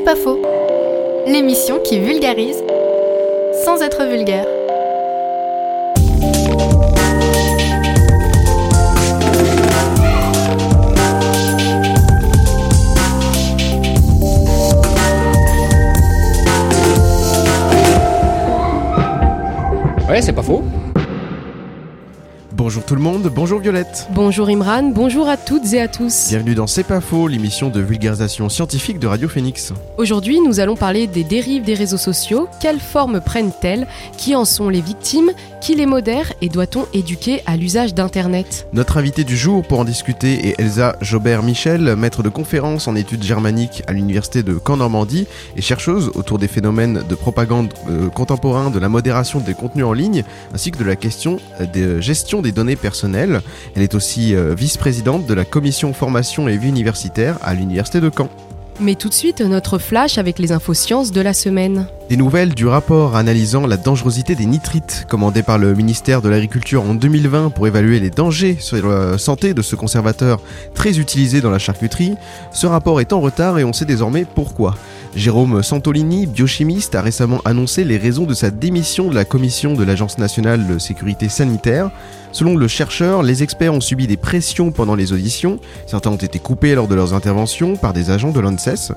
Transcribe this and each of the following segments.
C'est pas faux. L'émission qui vulgarise sans être vulgaire. Ouais, c'est pas faux. Bonjour tout le monde, bonjour Violette. Bonjour Imran, bonjour à toutes et à tous. Bienvenue dans C'est pas faux, l'émission de vulgarisation scientifique de Radio Phoenix. Aujourd'hui, nous allons parler des dérives des réseaux sociaux. Quelles formes prennent-elles? Qui en sont les victimes? Qui les modère? Et doit-on éduquer à l'usage d'Internet? Notre invité du jour pour en discuter est Elsa Jobert-Michel, maître de conférence en études germaniques à l'université de Caen-Normandie et chercheuse autour des phénomènes de propagande euh, contemporain, de la modération des contenus en ligne, ainsi que de la question de gestion des données personnelles. Elle est aussi euh, vice-présidente de la commission formation et vie universitaire à l'université de Caen. Mais tout de suite, notre flash avec les infos sciences de la semaine. Des nouvelles du rapport analysant la dangerosité des nitrites, commandé par le ministère de l'Agriculture en 2020 pour évaluer les dangers sur la santé de ce conservateur très utilisé dans la charcuterie. Ce rapport est en retard et on sait désormais pourquoi. Jérôme Santolini, biochimiste, a récemment annoncé les raisons de sa démission de la commission de l'Agence nationale de sécurité sanitaire. Selon le chercheur, les experts ont subi des pressions pendant les auditions, certains ont été coupés lors de leurs interventions par des agents de l'ANSES.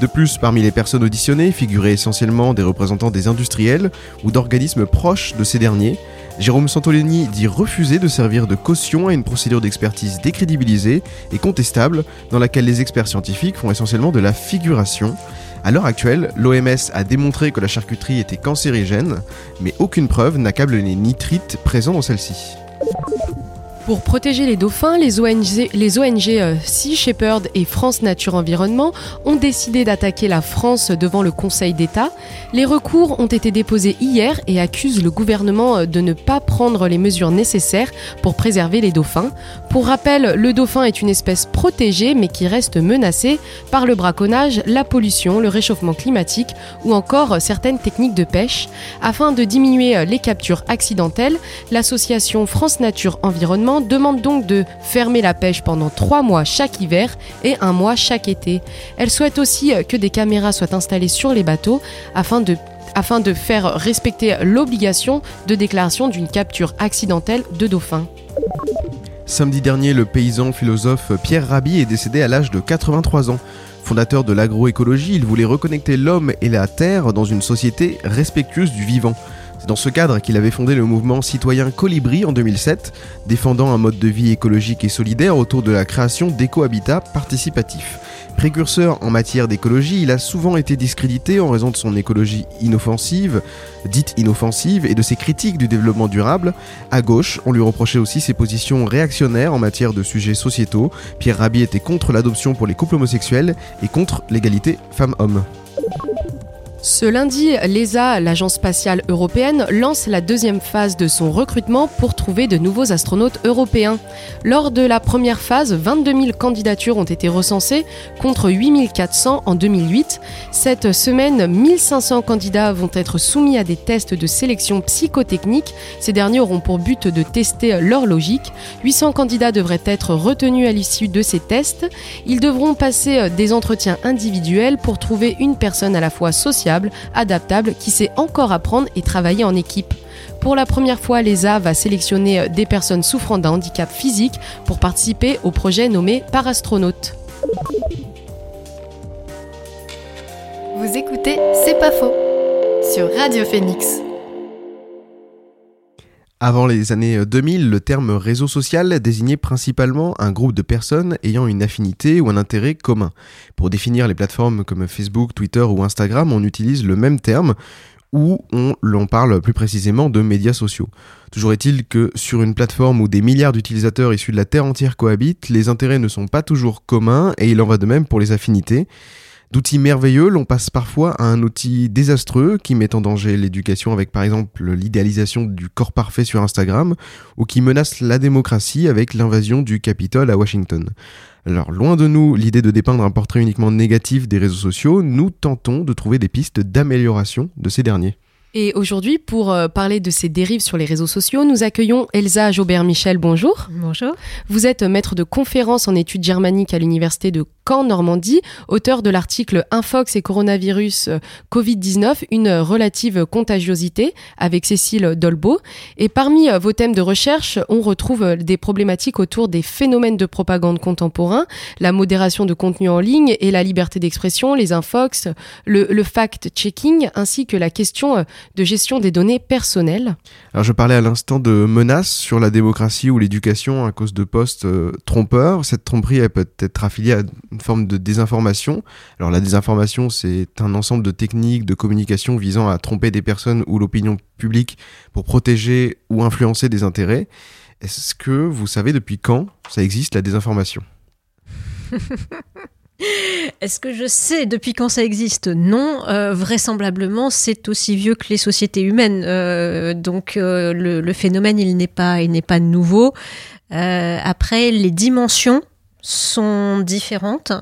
De plus, parmi les personnes auditionnées figuraient essentiellement des représentants des industriels ou d'organismes proches de ces derniers. Jérôme Santolini dit refuser de servir de caution à une procédure d'expertise décrédibilisée et contestable dans laquelle les experts scientifiques font essentiellement de la figuration. À l'heure actuelle, l'OMS a démontré que la charcuterie était cancérigène, mais aucune preuve n'accable les nitrites présents dans celle-ci. you Pour protéger les dauphins, les ONG, euh, Sea Shepherd et France Nature Environnement ont décidé d'attaquer la France devant le Conseil d'État. Les recours ont été déposés hier et accusent le gouvernement euh, de ne pas prendre les mesures nécessaires pour préserver les dauphins. Pour rappel, le dauphin est une espèce protégée mais qui reste menacée par le braconnage, la pollution, le réchauffement climatique ou encore certaines techniques de pêche. Afin de diminuer les captures accidentelles, l'association France Nature Environnement demande donc de fermer la pêche pendant trois mois chaque hiver et un mois chaque été. Elle souhaite aussi que des caméras soient installées sur les bateaux afin de afin de faire respecter l'obligation de déclaration d'une capture accidentelle de dauphins. Samedi dernier, le paysan philosophe Pierre Rabhi est décédé à l'âge de 83 ans. Fondateur de l'agroécologie, il voulait reconnecter l'homme et la terre dans une société respectueuse du vivant. Dans ce cadre qu'il avait fondé le mouvement citoyen Colibri en 2007, défendant un mode de vie écologique et solidaire autour de la création d'éco-habitats participatifs. Précurseur en matière d'écologie, il a souvent été discrédité en raison de son écologie inoffensive, dite inoffensive, et de ses critiques du développement durable. À gauche, on lui reprochait aussi ses positions réactionnaires en matière de sujets sociétaux. Pierre Rabhi était contre l'adoption pour les couples homosexuels et contre l'égalité femmes-hommes. Ce lundi, l'ESA, l'Agence spatiale européenne, lance la deuxième phase de son recrutement pour trouver de nouveaux astronautes européens. Lors de la première phase, 22 000 candidatures ont été recensées contre 8 400 en 2008. Cette semaine, 1500 candidats vont être soumis à des tests de sélection psychotechnique. Ces derniers auront pour but de tester leur logique. 800 candidats devraient être retenus à l'issue de ces tests. Ils devront passer des entretiens individuels pour trouver une personne à la fois sociale adaptable, qui sait encore apprendre et travailler en équipe. Pour la première fois, l'ESA va sélectionner des personnes souffrant d'un handicap physique pour participer au projet nommé Parastronaute. Vous écoutez C'est pas faux sur Radio Phoenix. Avant les années 2000, le terme réseau social désignait principalement un groupe de personnes ayant une affinité ou un intérêt commun. Pour définir les plateformes comme Facebook, Twitter ou Instagram, on utilise le même terme ou on l'on parle plus précisément de médias sociaux. Toujours est-il que sur une plateforme où des milliards d'utilisateurs issus de la Terre entière cohabitent, les intérêts ne sont pas toujours communs et il en va de même pour les affinités. D'outils merveilleux, l'on passe parfois à un outil désastreux qui met en danger l'éducation avec par exemple l'idéalisation du corps parfait sur Instagram ou qui menace la démocratie avec l'invasion du Capitole à Washington. Alors loin de nous l'idée de dépeindre un portrait uniquement négatif des réseaux sociaux, nous tentons de trouver des pistes d'amélioration de ces derniers. Et aujourd'hui, pour euh, parler de ces dérives sur les réseaux sociaux, nous accueillons Elsa Jaubert-Michel. Bonjour. Bonjour. Vous êtes maître de conférence en études germaniques à l'université de Caen, Normandie, auteur de l'article Infox et coronavirus euh, Covid-19, une relative contagiosité avec Cécile Dolbeau. Et parmi euh, vos thèmes de recherche, on retrouve des problématiques autour des phénomènes de propagande contemporains, la modération de contenu en ligne et la liberté d'expression, les infox, le, le fact-checking, ainsi que la question de gestion des données personnelles. Alors je parlais à l'instant de menaces sur la démocratie ou l'éducation à cause de postes euh, trompeurs. Cette tromperie elle peut être affiliée à une forme de désinformation. Alors la désinformation c'est un ensemble de techniques de communication visant à tromper des personnes ou l'opinion publique pour protéger ou influencer des intérêts. Est-ce que vous savez depuis quand ça existe la désinformation? Est-ce que je sais depuis quand ça existe? Non. Euh, vraisemblablement, c'est aussi vieux que les sociétés humaines. Euh, donc euh, le, phénomène, il n'est pas, il n'est pas nouveau. après, les dimensions sont différentes.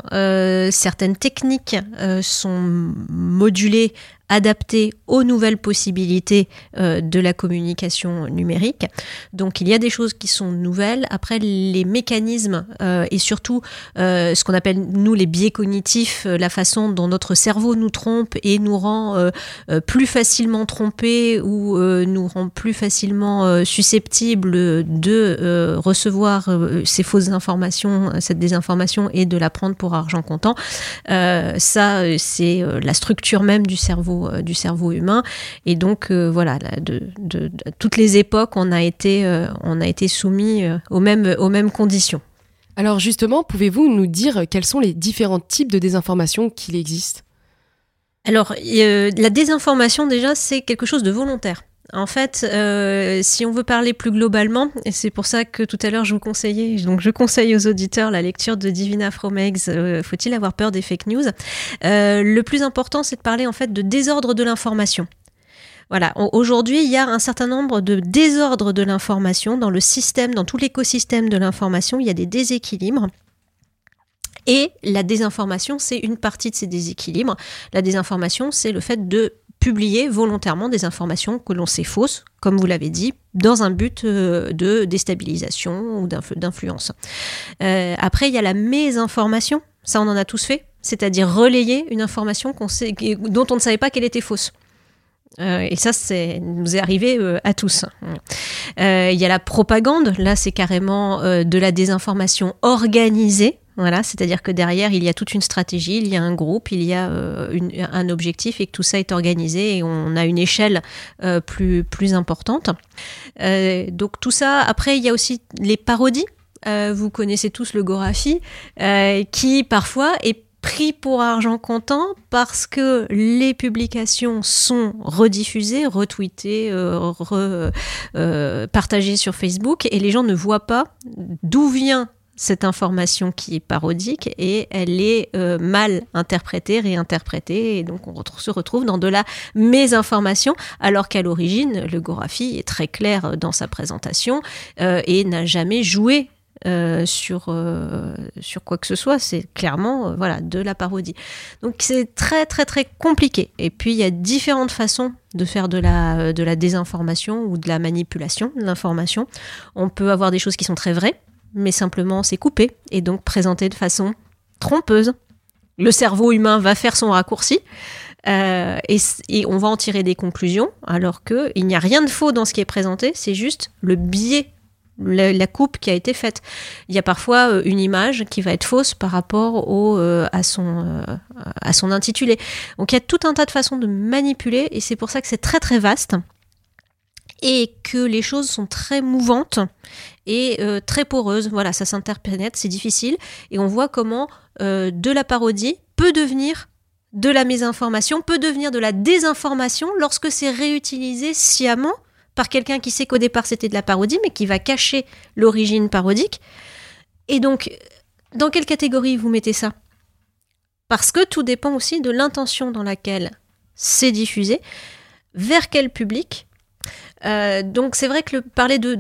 certaines techniques sont modulées adapté aux nouvelles possibilités euh, de la communication numérique. Donc il y a des choses qui sont nouvelles. Après, les mécanismes euh, et surtout euh, ce qu'on appelle nous les biais cognitifs, la façon dont notre cerveau nous trompe et nous rend plus facilement trompés ou nous rend plus facilement susceptibles de recevoir ces fausses informations, cette désinformation et de la prendre pour argent comptant. ça, c'est la structure même du cerveau euh, du cerveau humain. Et donc, euh, voilà, de, toutes les époques, on a été, euh, on a été soumis aux mêmes, aux mêmes conditions. Alors justement, pouvez-vous nous dire quels sont les différents types de désinformation qu'il existe? Alors, la désinformation, déjà, c'est quelque chose de volontaire. En fait, euh, si on veut parler plus globalement, et c'est pour ça que tout à l'heure je vous conseillais, donc je conseille aux auditeurs la lecture de Divina from euh, Faut-il avoir peur des fake news? Euh, Le plus important, c'est de parler en fait de désordre de l'information. Voilà, aujourd'hui, il y a un certain nombre de désordres de l'information dans le système, dans tout l'écosystème de l'information, il y a des déséquilibres. Et la désinformation, c'est une partie de ces déséquilibres. La désinformation, c'est le fait de publier volontairement des informations que l'on sait fausses, comme vous l'avez dit, dans un but euh, de déstabilisation ou d'influence. Euh, après, il y a la mésinformation, ça on en a tous fait, c'est-à-dire relayer une information sait, dont on ne savait pas qu'elle était fausse. Euh, et ça, c'est nous est arrivé à tous. Il y a la propagande, là c'est carrément de la désinformation organisée, voilà, c'est-à-dire que derrière, il y a toute une stratégie, il y a un groupe, il y a euh, un objectif et que tout ça est organisé et on a une échelle euh, plus, plus importante. Euh, donc tout ça, après, il y a aussi les parodies. vous connaissez tous le Gorafi, qui parfois est pris pour argent comptant parce que les publications sont rediffusées, retweetées, partagées sur Facebook et les gens ne voient pas d'où vient cette information qui est parodique et elle est euh, mal interprétée, réinterprétée, et donc on se retrouve dans de la mésinformation, alors qu'à l'origine, le Gorafi est très clair dans sa présentation euh, et n'a jamais joué euh, sur, sur quoi que ce soit, c'est clairement voilà de la parodie. Donc c'est très très très compliqué. Et puis il y a différentes façons de faire de la, de la désinformation ou de la manipulation de l'information. On peut avoir des choses qui sont très vraies, mais simplement c'est coupé et donc présenté de façon trompeuse. Le cerveau humain va faire son raccourci euh, et, on va en tirer des conclusions, alors qu'il n'y a rien de faux dans ce qui est présenté, c'est juste le biais, la, coupe qui a été faite. Il y a parfois euh, une image qui va être fausse par rapport euh, à, son, à son intitulé. Donc il y a tout un tas de façons de manipuler et c'est pour ça que c'est très très vaste et que les choses sont très mouvantes et euh, très poreuses. Voilà, ça s'interpénètre, c'est difficile. Et on voit comment euh, de la parodie peut devenir de la mésinformation, peut devenir de la désinformation lorsque c'est réutilisé sciemment par quelqu'un qui sait qu'au départ c'était de la parodie, mais qui va cacher l'origine parodique. Et donc, dans quelle catégorie vous mettez ça? Parce que tout dépend aussi de l'intention dans laquelle c'est diffusé, vers quel public, euh, donc c'est vrai que le, parler de,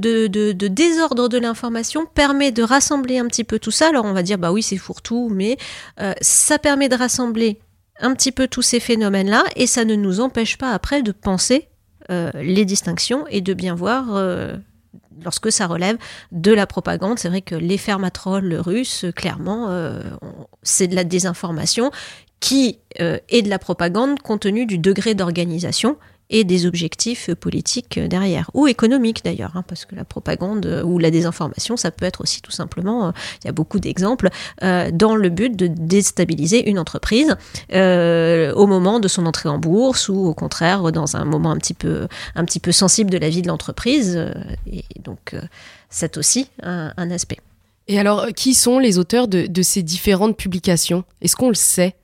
désordre de l'information permet de rassembler un petit peu tout ça. Alors on va dire bah oui c'est fourre-tout, mais euh, ça permet de rassembler un petit peu tous ces phénomènes-là et ça ne nous empêche pas après de penser les distinctions et de bien voir lorsque ça relève de la propagande. C'est vrai que les fermatrolles russes, clairement, c'est de la désinformation qui est de la propagande compte tenu du degré d'organisation et des objectifs politiques derrière, ou économiques d'ailleurs, hein, parce que la propagande euh, ou la désinformation, ça peut être aussi tout simplement, euh, il y a beaucoup d'exemples, euh, dans le but de déstabiliser une entreprise au moment de son entrée en bourse ou au contraire dans un moment un petit peu, un petit peu sensible de la vie de l'entreprise. et donc, c'est aussi un, aspect. Et alors, qui sont les auteurs de, ces différentes publications? Est-ce qu'on le sait?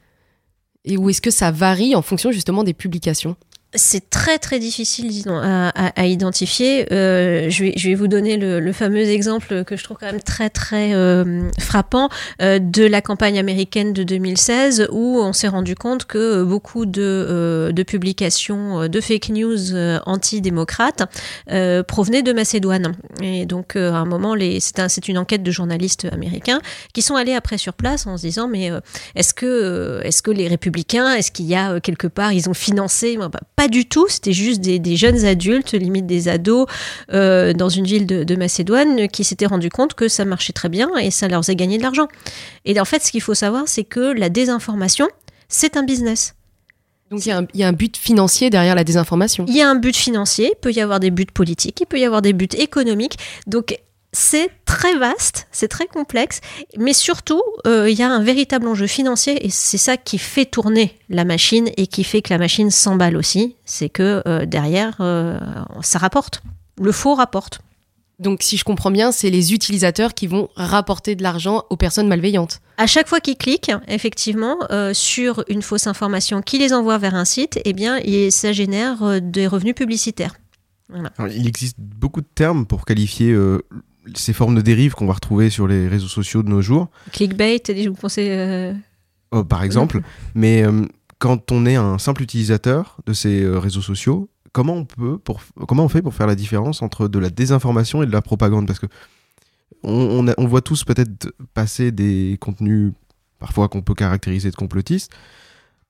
Et ou est-ce que ça varie en fonction justement des publications? C'est très très difficile disons, à, identifier. Euh, je, vais, je vais vous donner le, fameux exemple que je trouve quand même très très euh, frappant euh, de la campagne américaine de 2016 où on s'est rendu compte que beaucoup de, de publications de fake news anti-démocrates provenaient de Macédoine. Et donc à un moment, c'est un, une enquête de journalistes américains qui sont allés après sur place en se disant mais est-ce que, est-ce que les républicains, est-ce qu'il y a quelque part, ils ont financé bah, pas du tout, c'était juste des, jeunes adultes, limite des ados, euh, dans une ville de, Macédoine, qui s'étaient rendus compte que ça marchait très bien et ça leur faisait gagner de l'argent. Et en fait, ce qu'il faut savoir, c'est que la désinformation, c'est un business. Donc il y, y, a un but financier derrière la désinformation. Il y a un but financier, il peut y avoir des buts politiques, il peut y avoir des buts économiques. Donc c'est très vaste, c'est très complexe, mais surtout, euh, il y a un véritable enjeu financier et c'est ça qui fait tourner la machine et qui fait que la machine s'emballe aussi. C'est que euh, derrière, euh, ça rapporte. Le faux rapporte. Donc, si je comprends bien, c'est les utilisateurs qui vont rapporter de l'argent aux personnes malveillantes. À chaque fois qu'ils cliquent, effectivement, sur une fausse information qui les envoie vers un site, eh bien, ça génère des revenus publicitaires. il existe beaucoup de termes pour qualifier ces formes de dérives qu'on va retrouver sur les réseaux sociaux de nos jours. Clickbait, vous pensez euh, oh, Par exemple. Mais euh, quand on est un simple utilisateur de ces euh, réseaux sociaux, comment on peut, pour, comment on fait pour faire la différence entre de la désinformation et de la propagande? Parce que on, on, voit tous peut-être passer des contenus parfois qu'on peut caractériser de complotistes.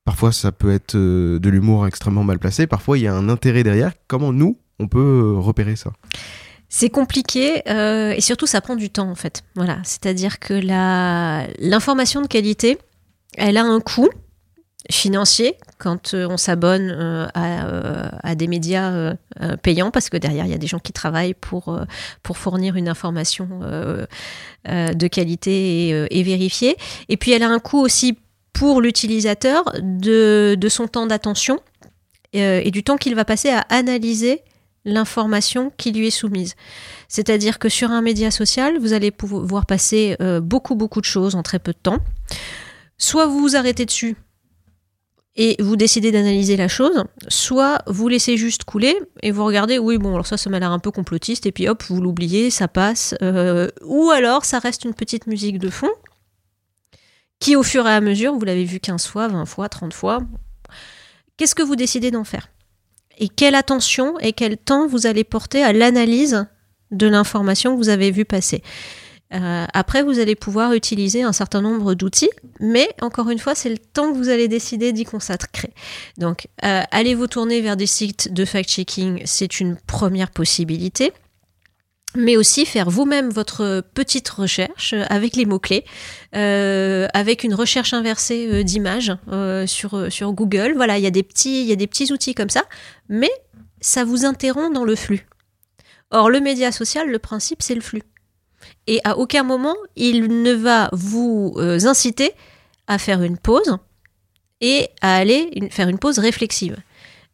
Parfois, ça peut être de l'humour extrêmement mal placé. Parfois, il y a un intérêt derrière. Comment nous, on peut repérer ça? C'est compliqué euh, et surtout ça prend du temps en fait. Voilà, c'est-à-dire que l'information de qualité, elle a un coût financier quand euh, on s'abonne euh, à, des médias payants parce que derrière il y a des gens qui travaillent pour fournir une information de qualité et, vérifiée. Et puis elle a un coût aussi pour l'utilisateur de son temps d'attention et du temps qu'il va passer à analyser l'information qui lui est soumise. C'est-à-dire que sur un média social, vous allez pouvoir passer euh, beaucoup, beaucoup de choses en très peu de temps. Soit vous vous arrêtez dessus et vous décidez d'analyser la chose, soit vous laissez juste couler et vous regardez, oui, bon, alors ça, ça m'a l'air un peu complotiste, et puis hop, vous l'oubliez, ça passe. Euh, ou alors, ça reste une petite musique de fond qui, au fur et à mesure, vous l'avez vu 15 fois, 20 fois, 30 fois, qu'est-ce que vous décidez d'en faire? Et quelle attention et quel temps vous allez porter à l'analyse de l'information que vous avez vue passer. Euh, après, vous allez pouvoir utiliser un certain nombre d'outils, mais encore une fois, c'est le temps que vous allez décider d'y consacrer. Donc, euh, allez vous tourner vers des sites de fact-checking, c'est une première possibilité mais aussi faire vous-même votre petite recherche avec les mots-clés, euh, avec une recherche inversée euh, d'images euh, sur, sur Google. Voilà, il y, a des petits, il y a des petits outils comme ça, mais ça vous interrompt dans le flux. Or, le média social, le principe, c'est le flux. Et à aucun moment, il ne va vous inciter à faire une pause et à aller faire une pause réflexive.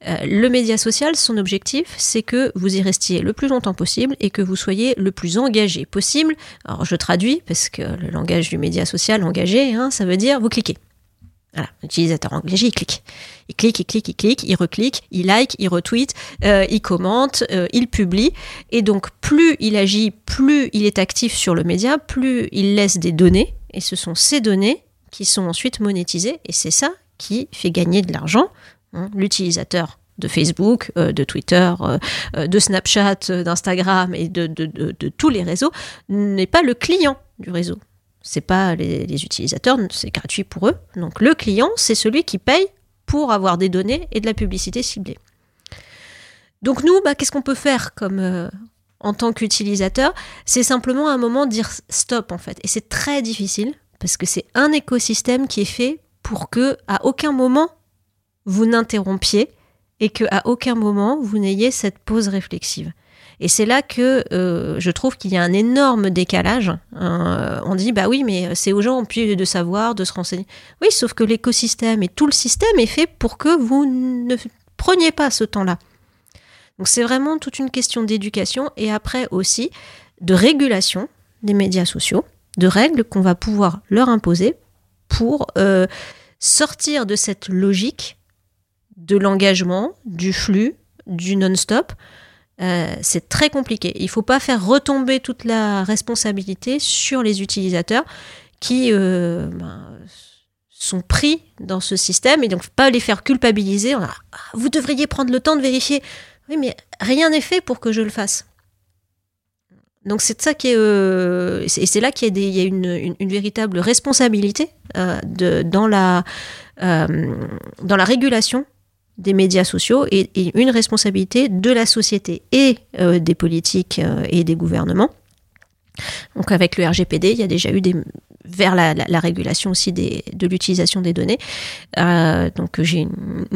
Euh, le média social, son objectif, c'est que vous y restiez le plus longtemps possible et que vous soyez le plus engagé possible. Alors je traduis parce que le langage du média social engagé, hein, ça veut dire vous cliquez. Voilà, l'utilisateur engagé, il clique. Il clique, il clique, il clique, il reclique, il like, il retweet, euh, il commente, euh, il publie. Et donc, plus il agit, plus il est actif sur le média, plus il laisse des données. Et ce sont ces données qui sont ensuite monétisées. Et c'est ça qui fait gagner de l'argent Hein, l'utilisateur de Facebook, euh, de Twitter, euh, euh, de Snapchat, d'Instagram et de, tous les réseaux n'est pas le client du réseau. C'est pas les, utilisateurs, c'est gratuit pour eux. Donc le client, c'est celui qui paye pour avoir des données et de la publicité ciblée. Donc nous, bah, qu'est-ce qu'on peut faire comme en tant qu'utilisateur? C'est simplement à un moment dire stop en fait. Et c'est très difficile parce que c'est un écosystème qui est fait pour que à aucun moment vous n'interrompiez et que à aucun moment vous n'ayez cette pause réflexive. Et c'est là que euh, je trouve qu'il y a un énorme décalage. Euh, on dit bah oui, mais c'est aux gens de savoir, de se renseigner. Oui, sauf que l'écosystème et tout le système est fait pour que vous ne preniez pas ce temps-là. Donc c'est vraiment toute une question d'éducation et après aussi de régulation des médias sociaux, de règles qu'on va pouvoir leur imposer pour euh, sortir de cette logique de l'engagement, du flux, du non-stop, euh, c'est très compliqué. Il ne faut pas faire retomber toute la responsabilité sur les utilisateurs qui euh, ben, sont pris dans ce système et donc pas les faire culpabiliser. Ah, vous devriez prendre le temps de vérifier. Oui, mais rien n'est fait pour que je le fasse. Donc c'est ça qui est, euh, et c'est là qu'il y a, une, véritable responsabilité de, dans la dans la régulation des médias sociaux et, une responsabilité de la société et euh, des politiques euh, et des gouvernements. Donc avec le RGPD, il y a déjà eu des vers la, régulation aussi des, de l'utilisation des données. Euh, donc j'ai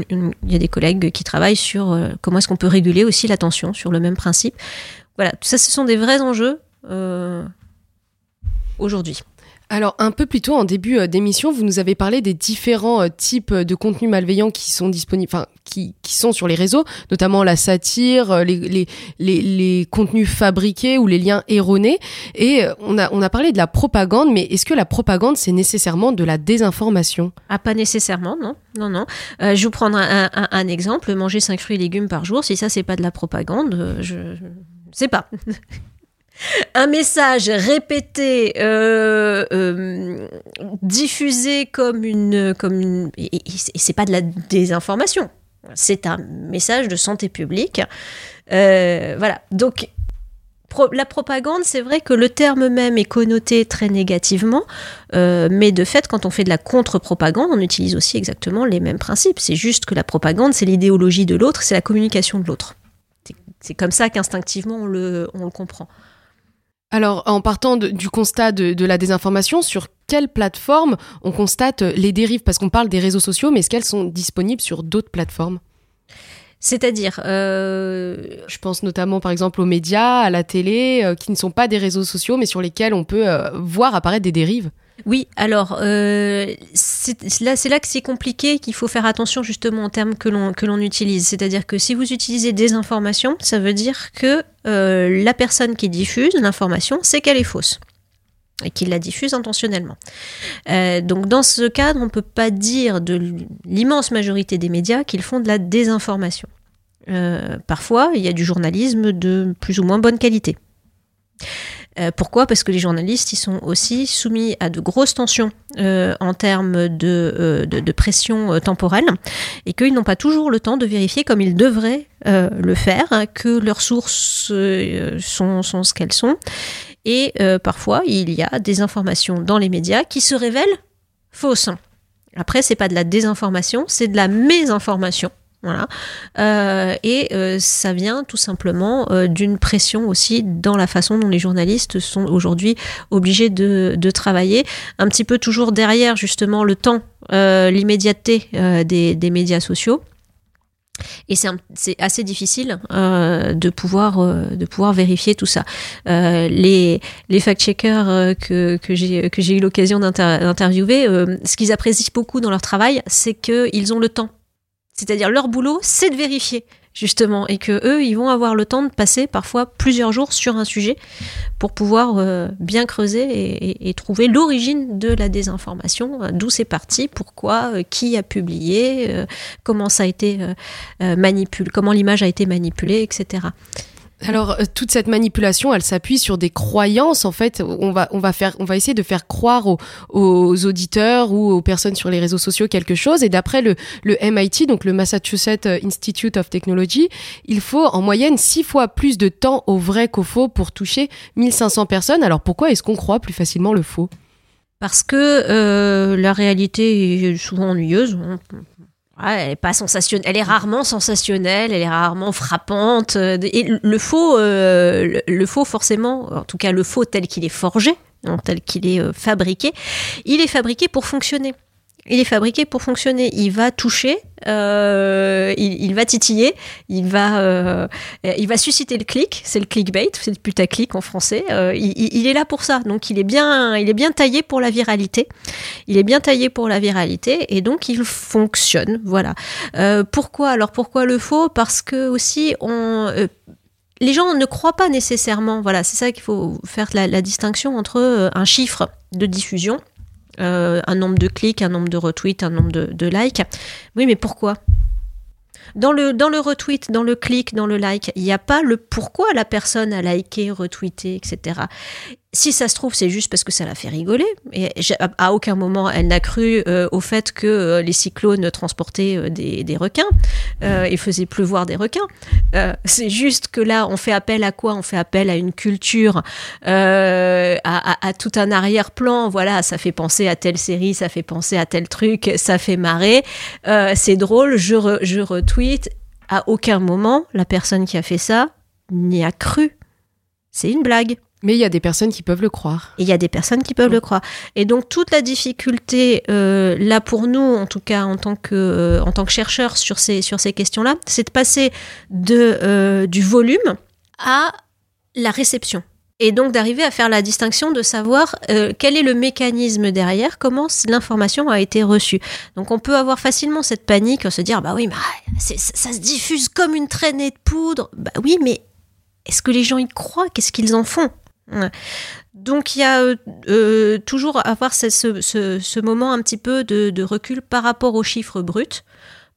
il y a des collègues qui travaillent sur comment est-ce qu'on peut réguler aussi l'attention sur le même principe. Voilà, tout ça, ce sont des vrais enjeux aujourd'hui. Alors, un peu plus tôt, en début euh, d'émission, vous nous avez parlé des différents euh, types de contenus malveillants qui sont sur les réseaux, notamment la satire, euh, les, contenus fabriqués ou les liens erronés. Et on a, on parlé de la propagande, mais est-ce que la propagande, c'est nécessairement de la désinformation? Ah, pas nécessairement, non. Non, non. je vous prendre un, exemple. Manger 5 fruits et légumes par jour, si ça, c'est pas de la propagande, je ne sais pas. un message répété, euh, euh, diffusé comme une, comme une, et, c'est pas de la désinformation, c'est un message de santé publique. Euh, voilà. Donc la propagande, c'est vrai que le terme même est connoté très négativement, mais de fait, quand on fait de la contre-propagande, on utilise aussi exactement les mêmes principes. C'est juste que la propagande, c'est l'idéologie de l'autre, c'est la communication de l'autre. C'est comme ça qu'instinctivement on le, on le comprend. Alors, en partant du constat de, la désinformation, sur quelle plateforme on constate les dérives? Parce qu'on parle des réseaux sociaux, mais est-ce qu'elles sont disponibles sur d'autres plateformes? C'est-à-dire, euh, je pense notamment par exemple aux médias, à la télé, euh, qui ne sont pas des réseaux sociaux, mais sur lesquels on peut euh, voir apparaître des dérives. Oui, alors euh, c'est là, que c'est compliqué, qu'il faut faire attention justement aux termes que l'on que l'on utilise. C'est-à-dire que si vous utilisez des informations, ça veut dire que euh, la personne qui diffuse l'information sait qu'elle est fausse et qu'il la diffuse intentionnellement. Euh, donc dans ce cadre, on ne peut pas dire de l'immense majorité des médias qu'ils font de la désinformation. parfois, il y a du journalisme de plus ou moins bonne qualité. Euh, pourquoi? Parce que les journalistes, sont aussi soumis à de grosses tensions euh, en termes de, euh, pression temporelle et qu'ils n'ont pas toujours le temps de vérifier comme ils devraient le faire, hein, que leurs sources sont, sont ce qu'elles sont. Et parfois, il y a des informations dans les médias qui se révèlent fausses. Après, c'est pas de la désinformation, c'est de la mésinformation. Voilà. Euh, et euh, ça vient tout simplement euh, d'une pression aussi dans la façon dont les journalistes sont aujourd'hui obligés de, travailler, un petit peu toujours derrière justement le temps, l'immédiateté des, médias sociaux. Et c'est assez difficile de, pouvoir, de pouvoir vérifier tout ça. les les fact-checkers que, que j'ai eu l'occasion d'interviewer, ce qu'ils apprécient beaucoup dans leur travail, c'est qu'ils ont le temps c'est-à-dire leur boulot, c'est de vérifier justement et que eux ils vont avoir le temps de passer parfois plusieurs jours sur un sujet pour pouvoir euh, bien creuser et, trouver l'origine de la désinformation, euh, d'où c'est parti, pourquoi, euh, qui a publié, comment ça a été manipulé, comment l'image a été manipulée, etc. Alors euh, toute cette manipulation, elle s'appuie sur des croyances en fait. On va on va faire on va essayer de faire croire aux, auditeurs ou aux personnes sur les réseaux sociaux quelque chose. Et d'après le le MIT donc le Massachusetts Institute of Technology, il faut en moyenne six fois plus de temps au vrai qu'au faux pour toucher 1500 personnes. Alors pourquoi est-ce qu'on croit plus facilement le faux? Parce que euh, la réalité est souvent ennuyeuse elle est rarement sensationnelle, elle est rarement frappante. euh, Et le faux, euh, le faux forcément, en tout cas le faux tel qu'il est forgé, hein, tel qu'il est euh, fabriqué, il est fabriqué pour fonctionner. Il est fabriqué pour fonctionner. Il va toucher, euh, il, va titiller, il va, euh, il va susciter le clic. C'est le clickbait, c'est le putaclic en français. Euh, il, est là pour ça. Donc il est bien, il est bien taillé pour la viralité. Il est bien taillé pour la viralité et donc il fonctionne. Voilà. Pourquoi? Alors Pourquoi le faux? Parce que aussi les gens ne croient pas nécessairement. Voilà, c'est ça qu'il faut faire la, distinction entre un chiffre de diffusion, euh, un nombre de clics, un nombre de retweets, un nombre de, de likes. Oui, mais pourquoi? Dans le, dans le retweet, dans le clic, dans le like, il n'y a pas le pourquoi la personne a liké, retweeté, etc. Si ça se trouve, c'est juste parce que ça l'a fait rigoler. Et à- aucun moment, elle n'a cru euh, au fait que euh, les cyclones transportaient euh, des, des requins euh, et faisaient pleuvoir des requins. Euh, c'est juste que là, on fait appel à quoi? On fait appel à une culture, euh, à, à- à tout un arrière-plan. Voilà, ça fait penser à telle série, ça fait penser à tel truc, ça fait marrer. Euh, c'est drôle, je, re- je retweet. À aucun moment, la personne qui a fait ça n'y a cru. C'est une blague. Mais il y a des personnes qui peuvent le croire. Il y a des personnes qui peuvent le croire. Et donc toute la difficulté, euh, là pour nous, en tout cas en tant que, euh, en tant que chercheurs sur ces, sur ces questions-là, c'est de passer de, euh, du volume à la réception. Et donc d'arriver à faire la distinction de savoir quel est le mécanisme derrière, comment l'information a été reçue. Donc on peut avoir facilement cette panique, se dire bah oui, ah, ça, ça se diffuse comme une traînée de poudre. Bah oui, mais est-ce que les gens y croient? Qu'est-ce qu'ils en font? Donc il y a euh, euh, toujours avoir ce, moment un petit peu de, de recul par rapport aux chiffres bruts,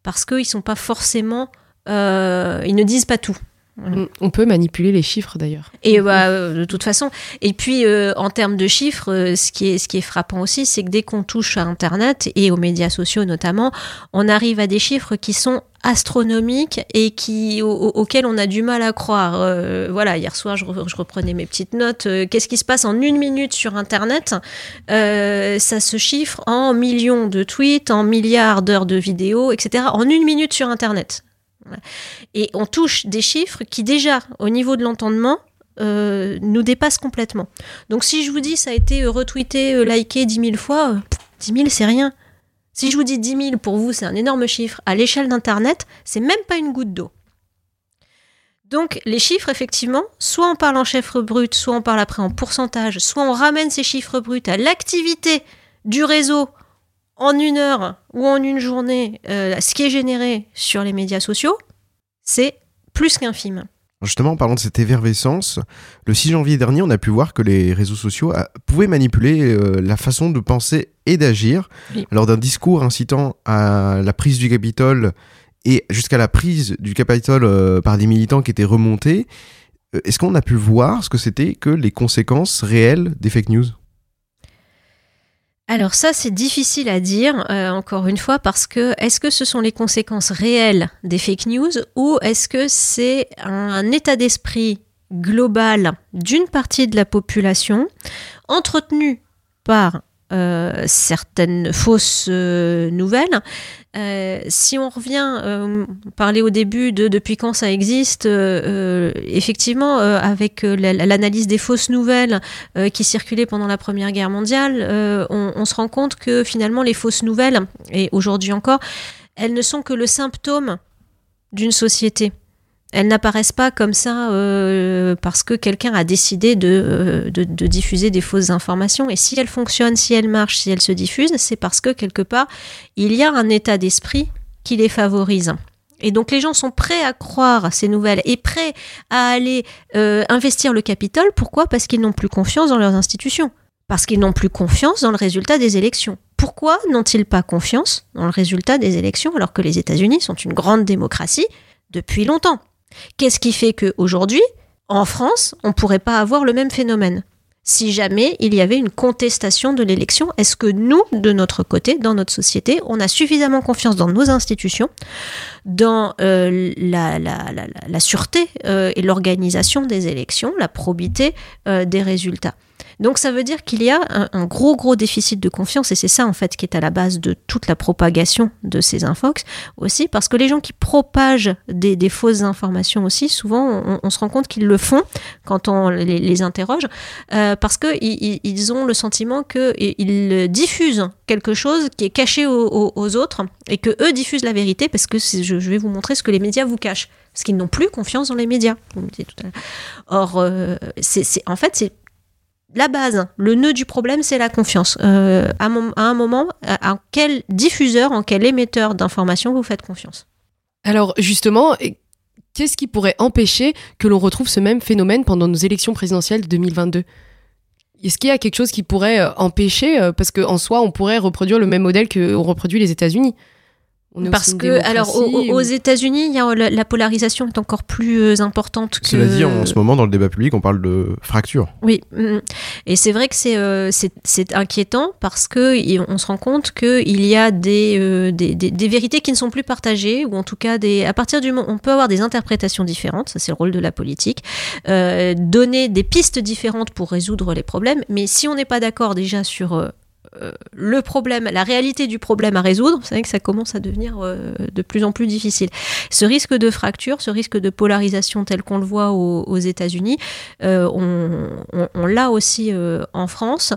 parce qu'ils sont pas forcément, euh, ils ne disent pas tout. Mm. On peut manipuler les chiffres d'ailleurs. Et bah, euh, de toute façon. Et puis, euh, en termes de chiffres, euh, ce, qui est, ce qui est frappant aussi, c'est que dès qu'on touche à Internet et aux médias sociaux notamment, on arrive à des chiffres qui sont astronomiques et qui, au- au- auxquels on a du mal à croire. Euh, voilà, hier soir, je, re- je reprenais mes petites notes. Qu'est-ce qui se passe en une minute sur Internet? Ça se chiffre en millions de tweets, en milliards d'heures de vidéos, etc. En une minute sur Internet. Et on touche des chiffres qui déjà, au niveau de l'entendement, euh, nous dépassent complètement. Donc si je vous dis ça a été euh, retweeté, euh, liké 10 000 fois, euh, pff, 10 000 c'est rien. Si je vous dis 10 000 pour vous c'est un énorme chiffre, à l'échelle d'Internet, c'est même pas une goutte d'eau. Donc les chiffres, effectivement, soit on parle en chiffres bruts, soit on parle après en pourcentage, soit on ramène ces chiffres bruts à l'activité du réseau en une heure ou en une journée, euh, ce qui est généré sur les médias sociaux, c'est plus qu'infime. Justement, en parlant de cette effervescence, le 6 janvier dernier, on a pu voir que les réseaux sociaux ah, pouvaient manipuler euh, la façon de penser et d'agir Oui. lors d'un discours incitant à la prise du Capitole et jusqu'à la prise du Capitole euh, par des militants qui étaient remontés. Est-ce qu'on a pu voir ce que c'était que les conséquences réelles des fake news? Alors ça, c'est difficile à dire, euh, encore une fois, parce que est-ce que ce sont les conséquences réelles des fake news ou est-ce que c'est un, état d'esprit global d'une partie de la population entretenu par euh, certaines fausses euh, nouvelles. Euh, si on revient euh, au début de depuis quand ça existe, euh, euh, effectivement, euh, avec la- l'analyse des fausses nouvelles qui circulaient pendant la Première Guerre mondiale, on, on se rend compte que finalement les fausses nouvelles, et aujourd'hui encore, elles ne sont que le symptôme d'une société. Elles n'apparaissent pas comme ça euh, parce que quelqu'un a décidé de, euh, de diffuser des fausses informations. Et si elles fonctionnent, si elles marchent, si elles se diffusent, c'est parce que quelque part, il y a un état d'esprit qui les favorise. Et donc les gens sont prêts à croire ces nouvelles et prêts à aller euh, investir le capital. Pourquoi? Parce qu'ils n'ont plus confiance dans leurs institutions. Parce qu'ils n'ont plus confiance dans le résultat des élections. Pourquoi n'ont-ils pas confiance dans le résultat des élections alors que les États-Unis sont une grande démocratie depuis longtemps? Qu'est-ce qui fait qu'aujourd'hui, en France, on ne pourrait pas avoir le même phénomène? Si jamais il y avait une contestation de l'élection, est-ce que nous, de notre côté, dans notre société, on a suffisamment confiance dans nos institutions, dans euh, la, sûreté euh, et l'organisation des élections, la probité euh, des résultats? Donc ça veut dire qu'il y a un, gros gros déficit de confiance et c'est ça en fait qui est à la base de toute la propagation de ces infox aussi parce que les gens qui propagent des, fausses informations aussi souvent on, se rend compte qu'ils le font quand on les, interroge euh, parce que ils, ont le sentiment qu'ils diffusent quelque chose qui est caché aux, autres et que eux diffusent la vérité parce que je, vais vous montrer ce que les médias vous cachent parce qu'ils n'ont plus confiance dans les médias. Or, euh, c'est, en fait, c'est la base, le nœud du problème, c'est la confiance. Euh, à, un moment, à, quel diffuseur, en quel émetteur d'informations vous faites confiance? Alors justement, qu'est-ce qui pourrait empêcher que l'on retrouve ce même phénomène pendant nos élections présidentielles de 2022 est-ce qu'il y a quelque chose qui pourrait euh, empêcher Parce qu'en soi, on pourrait reproduire le même modèle qu'on reproduit les États-Unis? Parce que, alors, aux, États-Unis, la, polarisation est encore plus euh, importante que. Cela dit, en ce moment, dans le débat public, on parle de fracture. Oui, mm. et c'est vrai que c'est euh, c'est inquiétant parce que on se rend compte qu'il y a euh, des, des, des, vérités qui ne sont plus partagées, ou en tout cas, des, à partir du moment on peut avoir des interprétations différentes, ça c'est le rôle de la politique, donner des pistes différentes pour résoudre les problèmes, mais si on n'est pas d'accord déjà sur euh, le problème, la réalité du problème à résoudre, c'est vrai que ça commence à devenir euh, de plus en plus difficile. Ce risque de fracture, ce risque de polarisation tel qu'on le voit aux, États-Unis, euh, on, l'a aussi en France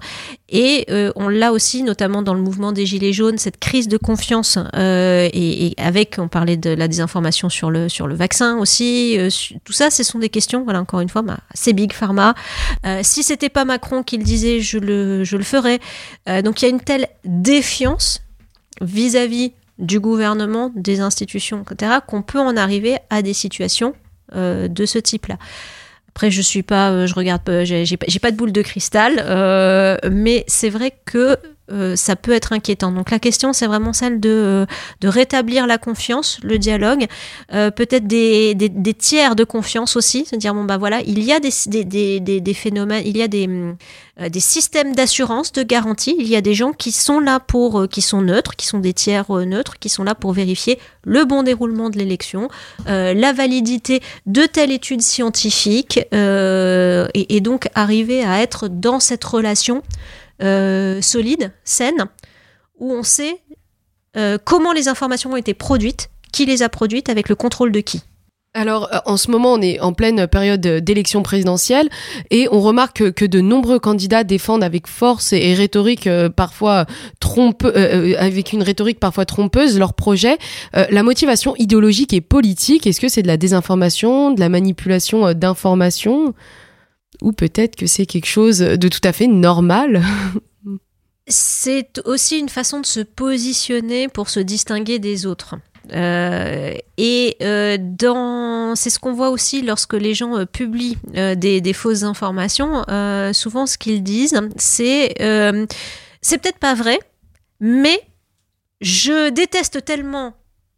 et on l'a aussi notamment dans le mouvement des Gilets jaunes, cette crise de confiance et, avec, on parlait de la désinformation sur le, sur le vaccin aussi, tout ça, ce sont des questions, voilà encore une fois, bah, c'est Big Pharma. si c'était pas Macron qui le disait, je le, je le ferais. Donc il y a une telle défiance vis-à-vis du gouvernement, des institutions, etc., qu'on peut en arriver à des situations euh, de ce type-là. Après, je suis pas, euh, je regarde, j'ai pas, de boule de cristal, euh, mais c'est vrai que euh, ça peut être inquiétant. Donc la question, c'est vraiment celle de, euh, de, rétablir la confiance, le dialogue, euh, peut-être des, des, tiers de confiance aussi, c'est-à-dire, bon, bah voilà, il y a des, des, des phénomènes, il y a des, des systèmes d'assurance, de garantie, il y a des gens qui sont là pour, qui sont neutres, qui sont des tiers neutres, qui sont là pour vérifier le bon déroulement de l'élection, la validité de telle étude scientifique, et, et donc arriver à être dans cette relation euh, solide, saine, où on sait euh, comment les informations ont été produites, qui les a produites, avec le contrôle de qui. Alors, euh, en ce moment, on est en pleine période d'élection présidentielle et on remarque que, de nombreux candidats défendent avec force et, rhétorique parfois trompe, avec une rhétorique parfois trompeuse leur projet. la motivation idéologique et politique, est-ce que c'est de la désinformation, de la manipulation d'informations? Ou peut-être que c'est quelque chose de tout à fait normal. c'est aussi une façon de se positionner pour se distinguer des autres. Euh, et euh, dans, c'est ce qu'on voit aussi lorsque les gens euh, publient des, fausses informations. souvent, ce qu'ils disent, c'est c'est peut-être pas vrai, mais je déteste tellement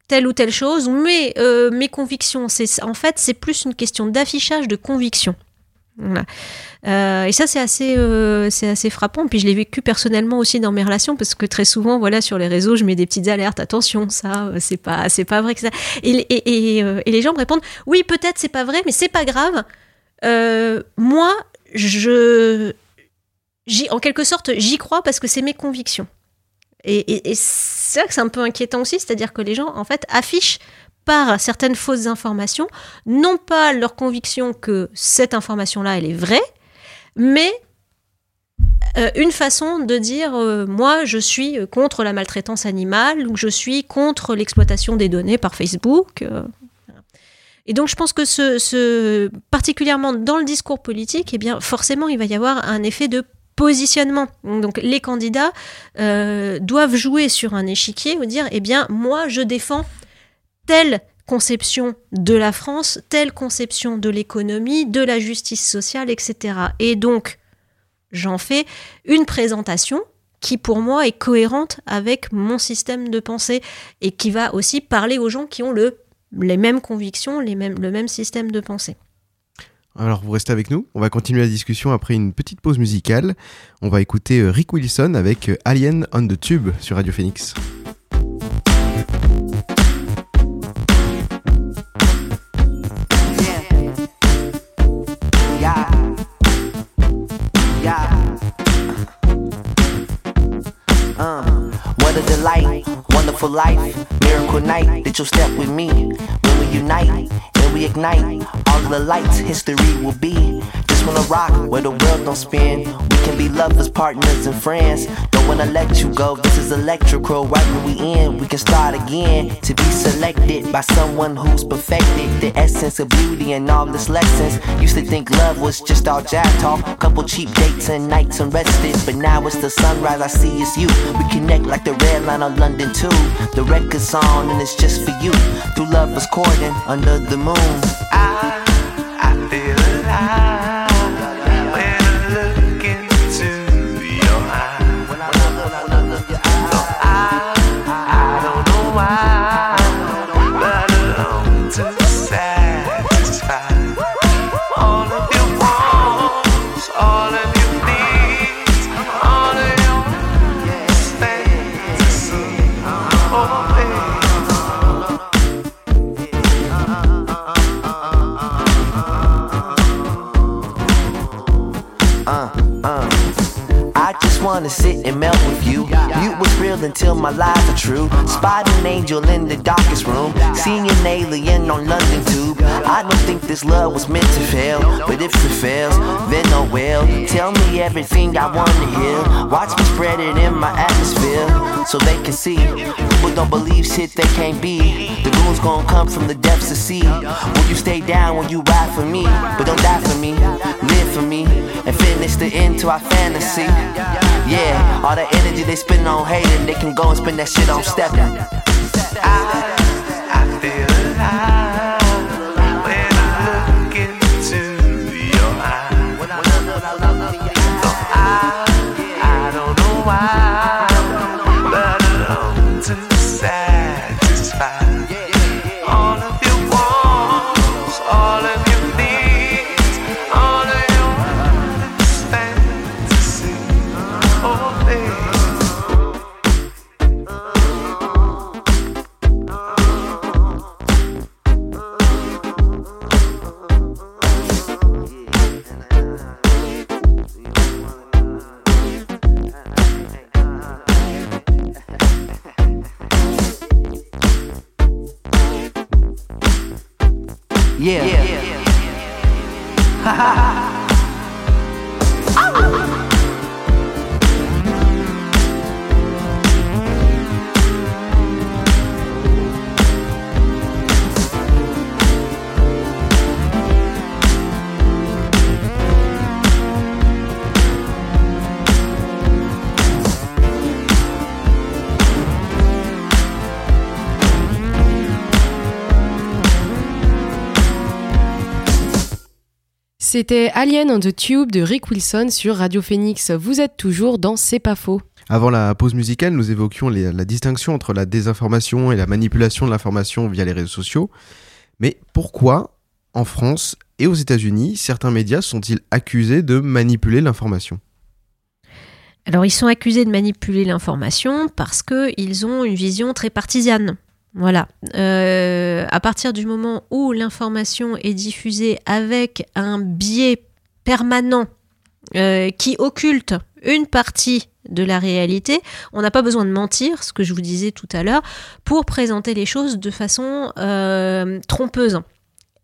telle ou telle chose, mais mes convictions, c'est en fait c'est plus une question d'affichage de Euh, et ça, c'est assez, euh, assez frappant. Puis je l'ai vécu personnellement aussi dans mes relations, parce que très souvent, voilà, sur les réseaux, je mets des petites alertes. Attention, ça, euh, c'est pas, c'est pas vrai que ça. Et, et, les gens me répondent, oui, peut-être c'est pas vrai, mais c'est pas grave. moi, je, en quelque sorte, j'y crois parce que c'est mes convictions. Et, et c'est vrai que c'est un peu inquiétant aussi, c'est-à-dire que les gens, en fait, affichent par certaines fausses informations, non pas leur conviction que cette information-là, elle est vraie, mais euh, une façon de dire euh, moi je suis contre la maltraitance animale ou je suis contre l'exploitation des données par Facebook. Euh, et donc je pense que ce, particulièrement dans le discours politique, eh bien forcément il va y avoir un effet de positionnement. Donc les candidats doivent jouer sur un échiquier ou dire eh bien moi je défends telle conception de la France, telle conception de l'économie, de la justice sociale, etc. Et donc, j'en fais une présentation qui pour moi est cohérente avec mon système de pensée et qui va aussi parler aux gens qui ont le, les mêmes convictions, les mêmes, le même système de pensée. Alors vous restez avec nous, on va continuer la discussion après une petite pause musicale. On va écouter euh, Rick Wilson avec euh, Alien on the Tube sur Radio Phoenix. Wonderful life, miracle night that you'll step with me. When we unite and we ignite, all the lights history will be Wanna rock where the world don't spin. We can be lovers, partners, and friends. Don't wanna let you go. This is electrical. Right when we end, we can start again. To be selected by someone who's perfected the essence of beauty and all its lessons. Used to think love was just all jazz talk. Couple cheap dates and nights unrested. But now it's the sunrise. I see it's you. We connect like the red line on London 2. The record's on and it's just for you. Through lovers courting under the moon. This love was meant to fail. But if it fails, then oh well. Tell me everything I wanna hear. Watch me spread it in my atmosphere. So they can see. People don't believe shit they can't be. The goons gonna come from the depths of sea. Will you stay down when you ride for me? But don't die for me. Live for me. And finish the end to our fantasy. Yeah, all the energy they spend on hating, they can go and spend that shit on stepping. I, I C'était Alien on the Tube de Rick Wilson sur Radio Phoenix. Vous êtes toujours dans C'est pas faux. Avant la pause musicale, nous évoquions les- la distinction entre la désinformation et la manipulation de l'information via les réseaux sociaux. Mais pourquoi, en France et aux États-Unis, certains médias sont-ils accusés de manipuler l'information? Alors, ils sont accusés de manipuler l'information parce qu'ils ont une vision très partisane. Voilà. Euh, à partir du moment où l'information est diffusée avec un biais permanent euh, qui occulte une partie de la réalité, on n'a pas besoin de mentir, ce que je vous disais tout à l'heure, pour présenter les choses de façon euh, trompeuse.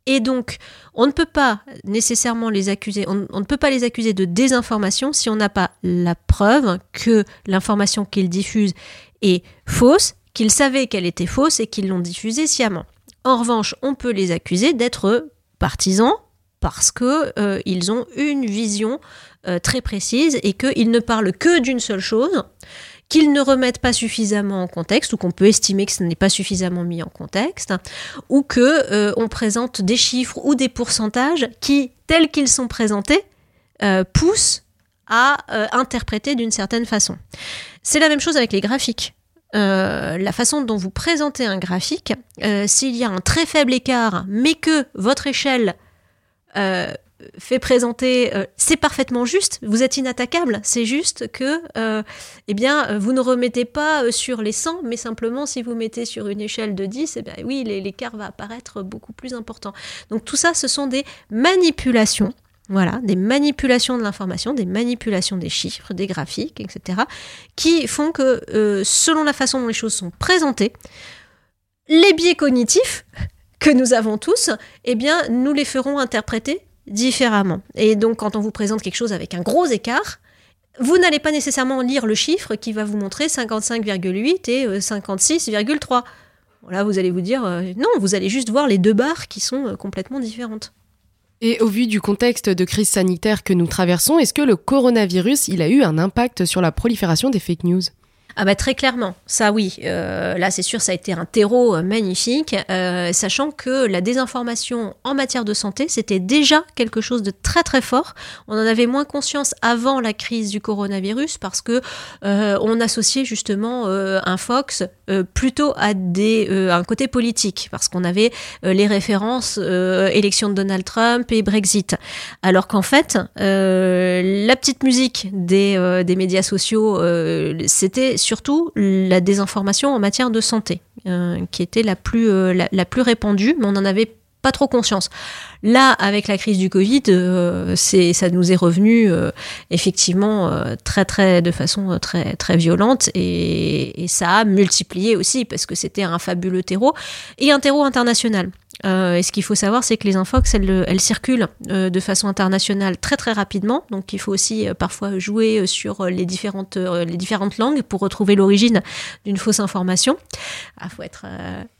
Et donc, on ne peut pas nécessairement les accuser, on, on ne peut pas les accuser de désinformation si on n'a pas la preuve que l'information qu'ils diffusent est fausse, qu'ils savaient qu'elle était fausse et qu'ils l'ont diffusée sciemment. En revanche, on peut les accuser d'être partisans parce que euh, ils ont une vision euh, très précise et qu'ils ne parlent que d'une seule chose, qu'ils ne remettent pas suffisamment en contexte ou qu'on peut estimer que ce n'est pas suffisamment mis en contexte, ou que euh, on présente des chiffres ou des pourcentages qui, tels qu'ils sont présentés, poussent à interpréter d'une certaine façon. C'est la même chose avec les graphiques. Euh, la façon dont vous présentez un graphique, euh, s'il y a un très faible écart, mais que votre échelle euh, fait présenter, c'est parfaitement juste, vous êtes inattaquable, c'est juste que, eh bien, vous ne remettez pas sur les 100, mais simplement si vous mettez sur une échelle de 10, eh bien, oui, l'é- l'écart va apparaître beaucoup plus important. Donc tout ça, ce sont des manipulations Voilà, des manipulations de l'information, des manipulations des chiffres, des graphiques, etc., qui font que, euh, selon la façon dont les choses sont présentées, les biais cognitifs que nous avons tous, eh bien, nous les ferons interpréter différemment. Et donc, quand on vous présente quelque chose avec un gros écart, vous n'allez pas nécessairement lire le chiffre qui va vous montrer 55,8 et 56,3. Voilà, vous allez vous dire, euh, non, vous allez juste voir les deux barres qui sont euh, complètement différentes. Et au vu du contexte de crise sanitaire que nous traversons, est-ce que le coronavirus, a eu un impact sur la prolifération des fake news? Ah bah très clairement, ça oui. Euh, là c'est sûr, ça a été un terreau euh, magnifique, euh, sachant que la désinformation en matière de santé, c'était déjà quelque chose de très très fort. On en avait moins conscience avant la crise du coronavirus parce que on associait justement un Fox plutôt à des un côté politique, parce qu'on avait les références élection de Donald Trump et Brexit. Alors qu'en fait, la petite musique des, des médias sociaux, c'était surtout la désinformation en matière de santé, euh, qui était la plus, euh, la, plus répandue, mais on n'en avait pas trop conscience. Là, avec la crise du Covid, euh, ça nous est revenu effectivement très, de façon très, très violente et, et, ça a multiplié aussi parce que c'était un fabuleux terreau et un terreau international. Euh, et ce qu'il faut savoir, c'est que les infox, elles, elles circulent euh, de façon internationale très très rapidement. Donc il faut aussi euh, parfois jouer sur les différentes, les différentes langues pour retrouver l'origine d'une fausse information. Il ah, faut être...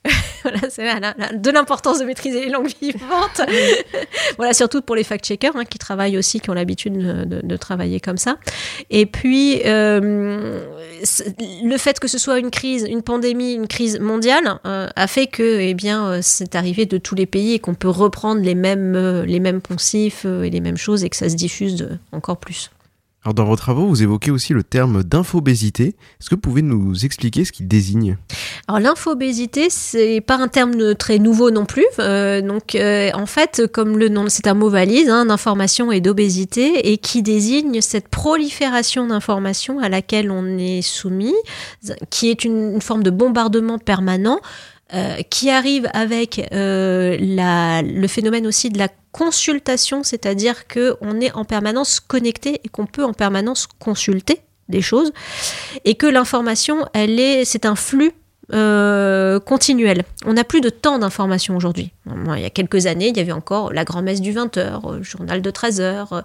voilà, c'est de l'importance de maîtriser les langues vivantes. voilà, surtout pour les fact-checkers hein, qui travaillent aussi, qui ont l'habitude de, de, travailler comme ça. Et puis, le fait que ce soit une crise, une pandémie, une crise mondiale, a fait que, eh bien, c'est arrivé de tous les pays et qu'on peut reprendre les mêmes, euh, les mêmes poncifs euh, et les mêmes choses et que ça se diffuse encore plus. Dans vos travaux, vous évoquez aussi le terme d'infobésité. Est-ce que vous pouvez nous expliquer ce qu'il désigne? Alors l'infobésité, c'est pas un terme très nouveau non plus. Euh, donc en fait, comme le nom, c'est un mot valise hein, d'information et d'obésité, et qui désigne cette prolifération d'informations à laquelle on est soumis, qui est une forme de bombardement permanent euh, qui arrive avec euh, le phénomène aussi de la consultation, c'est-à-dire qu'on est en permanence connecté et qu'on peut en permanence consulter des choses, et que l'information, elle est, c'est un flux euh, continuel. On n'a plus de temps d'information aujourd'hui. Il y a quelques années, il y avait encore la grand-messe du 20h, le journal de 13h.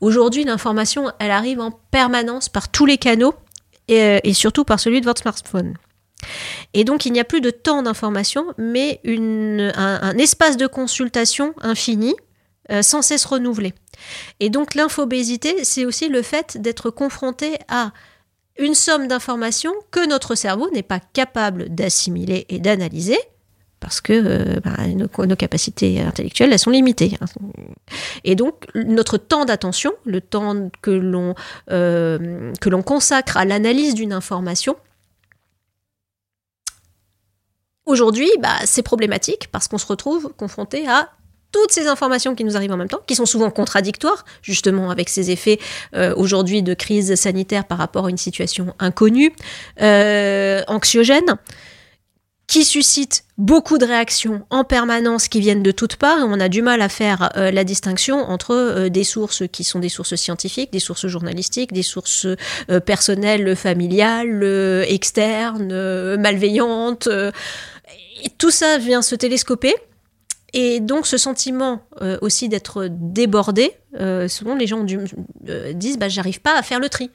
Aujourd'hui, l'information, elle arrive en permanence par tous les canaux et surtout par celui de votre smartphone. Et donc il n'y a plus de temps d'information, mais un, espace de consultation infini, euh, sans cesse renouvelé. Et donc l'infobésité, c'est aussi le fait d'être confronté à une somme d'informations que notre cerveau n'est pas capable d'assimiler et d'analyser, parce que euh, bah, nos, capacités intellectuelles, elles sont limitées. Hein. Et donc, notre temps d'attention, le temps que l'on euh, consacre à l'analyse d'une information, Aujourd'hui, bah, c'est problématique parce qu'on se retrouve confronté à toutes ces informations qui nous arrivent en même temps, qui sont souvent contradictoires, justement avec ces effets euh, aujourd'hui de crise sanitaire par rapport à une situation inconnue, euh, anxiogène, qui suscite beaucoup de réactions en permanence qui viennent de toutes parts. On a du mal à faire euh, la distinction entre des sources qui sont des sources scientifiques, des sources journalistiques, des sources personnelles, familiales, externes, malveillantes tout ça vient se télescoper. Et donc ce sentiment euh, aussi d'être débordé, euh, souvent les gens euh, disent bah, j'arrive pas à faire le tri.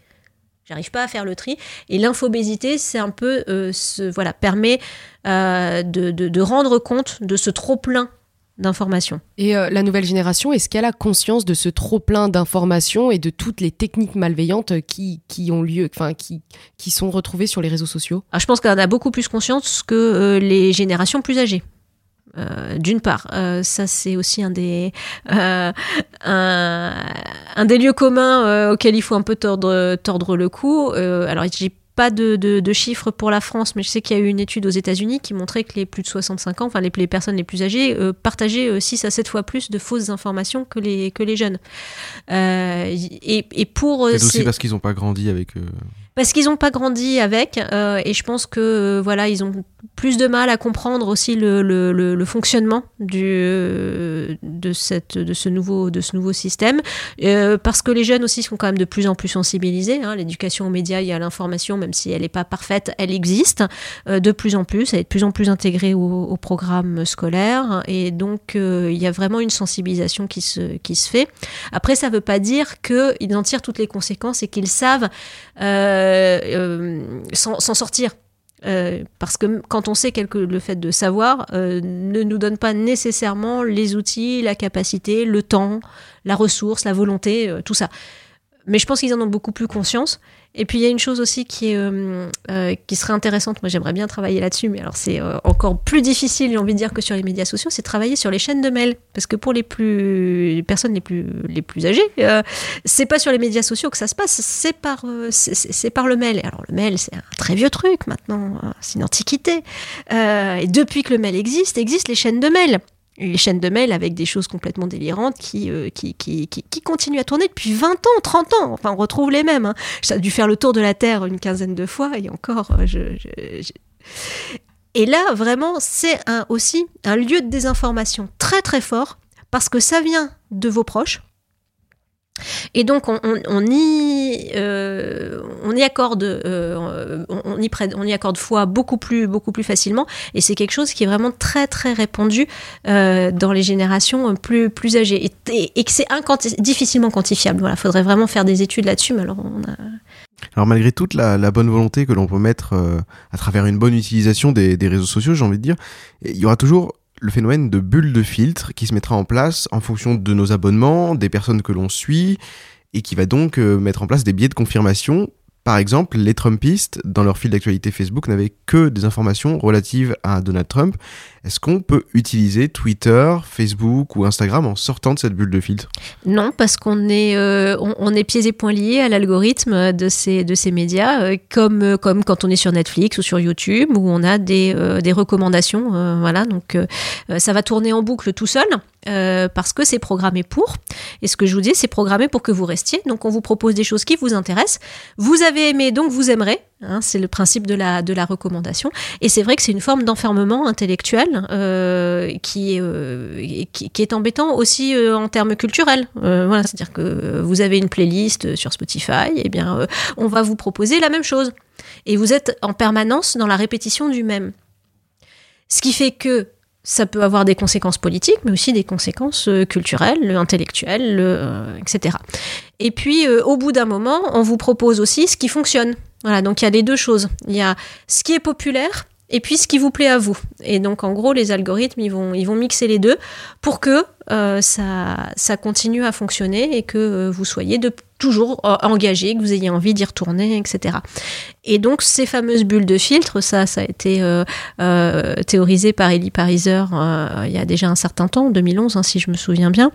J'arrive pas à faire le tri. Et l'infobésité, c'est un peu, ce, voilà, permet de, de, rendre compte de ce trop-plein d'informations. Et euh, la nouvelle génération, est-ce qu'elle a conscience de ce trop plein d'informations et de toutes les techniques malveillantes qui, qui ont lieu, enfin qui, qui sont retrouvées sur les réseaux sociaux? Ah, Je pense qu'elle en a beaucoup plus conscience que euh, les générations plus âgées. Euh, d'une part, ça c'est aussi un des un, un, des lieux communs auxquels il faut un peu tordre tordre le cou. alors j'ai pas de, chiffres pour la France, mais je sais qu'il y a eu une étude aux États-Unis qui montrait que les plus de 65 ans, enfin les, personnes les plus âgées, euh, partageaient 6 euh, à 7 fois plus de fausses informations que les, que les jeunes. Euh, et, et, pour. C'est aussi parce qu'ils n'ont pas grandi avec parce qu'ils n'ont pas grandi avec, euh, et je pense que euh, voilà, ils ont plus de mal à comprendre aussi le, fonctionnement de, ce nouveau, système, euh, parce que les jeunes aussi sont quand même de plus en plus sensibilisés. Hein. L'éducation aux médias et à l'information, même si elle n'est pas parfaite, elle existe euh, de plus en plus, elle est de plus en plus intégrée au, programme scolaire, et donc euh, il y a vraiment une sensibilisation qui se, fait. Après, ça ne veut pas dire qu'ils en tirent toutes les conséquences et qu'ils savent s'en sortir. Euh, parce que quand on sait quelque, le fait de savoir euh, ne nous donne pas nécessairement les outils, la capacité, le temps, la ressource, la volonté, euh, tout ça. Mais je pense qu'ils en ont beaucoup plus conscience. Et puis il y a une chose aussi qui, est, euh, euh, qui serait intéressante, moi j'aimerais bien travailler là-dessus, mais alors c'est euh, encore plus difficile, j'ai envie de dire, que sur les médias sociaux, c'est travailler sur les chaînes de mails. Parce que pour les, plus, les personnes les plus, les plus âgées, euh, c'est pas sur les médias sociaux que ça se passe, c'est par, c'est- par le mail. Alors le mail, c'est un très vieux truc maintenant, c'est une antiquité. Et depuis que le mail existe, existent les chaînes de mails. Les chaînes de mail avec des choses complètement délirantes qui, euh, qui, qui, qui, qui continuent à tourner depuis 20 ans, 30 ans. Enfin, on retrouve les mêmes. Hein. Ça a dû faire le tour de la Terre une quinzaine de fois et encore, euh, Et là, vraiment, c'est un, aussi un lieu de désinformation très très fort parce que ça vient de vos proches. Et donc on, y, euh, on y accorde, euh, on, y prête, on y accorde foi beaucoup plus, beaucoup plus facilement. Et c'est quelque chose qui est vraiment très très répandu euh, dans les générations plus plus âgées et, que c'est difficilement quantifiable. Voilà, faudrait vraiment faire des études là-dessus. Alors malgré toute la, bonne volonté que l'on peut mettre à travers une bonne utilisation des réseaux sociaux, j'ai envie de dire, il y aura toujours le phénomène de bulle de filtre qui se mettra en place en fonction de nos abonnements, des personnes que l'on suit, et qui va donc euh, mettre en place des biais de confirmation. Par exemple, les Trumpistes, dans leur fil d'actualité Facebook, n'avaient que des informations relatives à Donald Trump. Est-ce qu'on peut utiliser Twitter, Facebook ou Instagram en sortant de cette bulle de filtre? Non, parce qu'on est, euh, on, est pieds et poings liés à l'algorithme de ces, de ces médias, euh, comme, euh, comme quand on est sur Netflix ou sur YouTube, où on a des, des recommandations. voilà, donc ça va tourner en boucle tout seul, euh, parce que c'est programmé pour. Et ce que je vous dis, c'est programmé pour que vous restiez. Donc on vous propose des choses qui vous intéressent. Vous avez aimé, donc vous aimerez. Hein, c'est le principe de la, de la recommandation. Et c'est vrai que c'est une forme d'enfermement intellectuel euh, qui, est, euh, qui, qui est embêtant aussi en termes culturels. C'est-à-dire que vous avez une playlist sur Spotify, et bien euh, on va vous proposer la même chose. Et vous êtes en permanence dans la répétition du même. Ce qui fait que ça peut avoir des conséquences politiques, mais aussi des conséquences euh, culturelles, intellectuelles, euh, etc. Et puis, euh, au bout d'un moment, on vous propose aussi ce qui fonctionne. Voilà, donc il y a les deux choses. Il y a ce qui est populaire et puis ce qui vous plaît à vous. Et donc, en gros, les algorithmes, ils vont, ils vont mixer les deux pour que euh, ça, continue à fonctionner et que euh, vous soyez toujours euh, engagé, que vous ayez envie d'y retourner, etc. Et donc, ces fameuses bulles de filtre, ça, ça a été théorisé par Elie Pariser il y a déjà un certain temps, en 2011, hein, si je me souviens bien.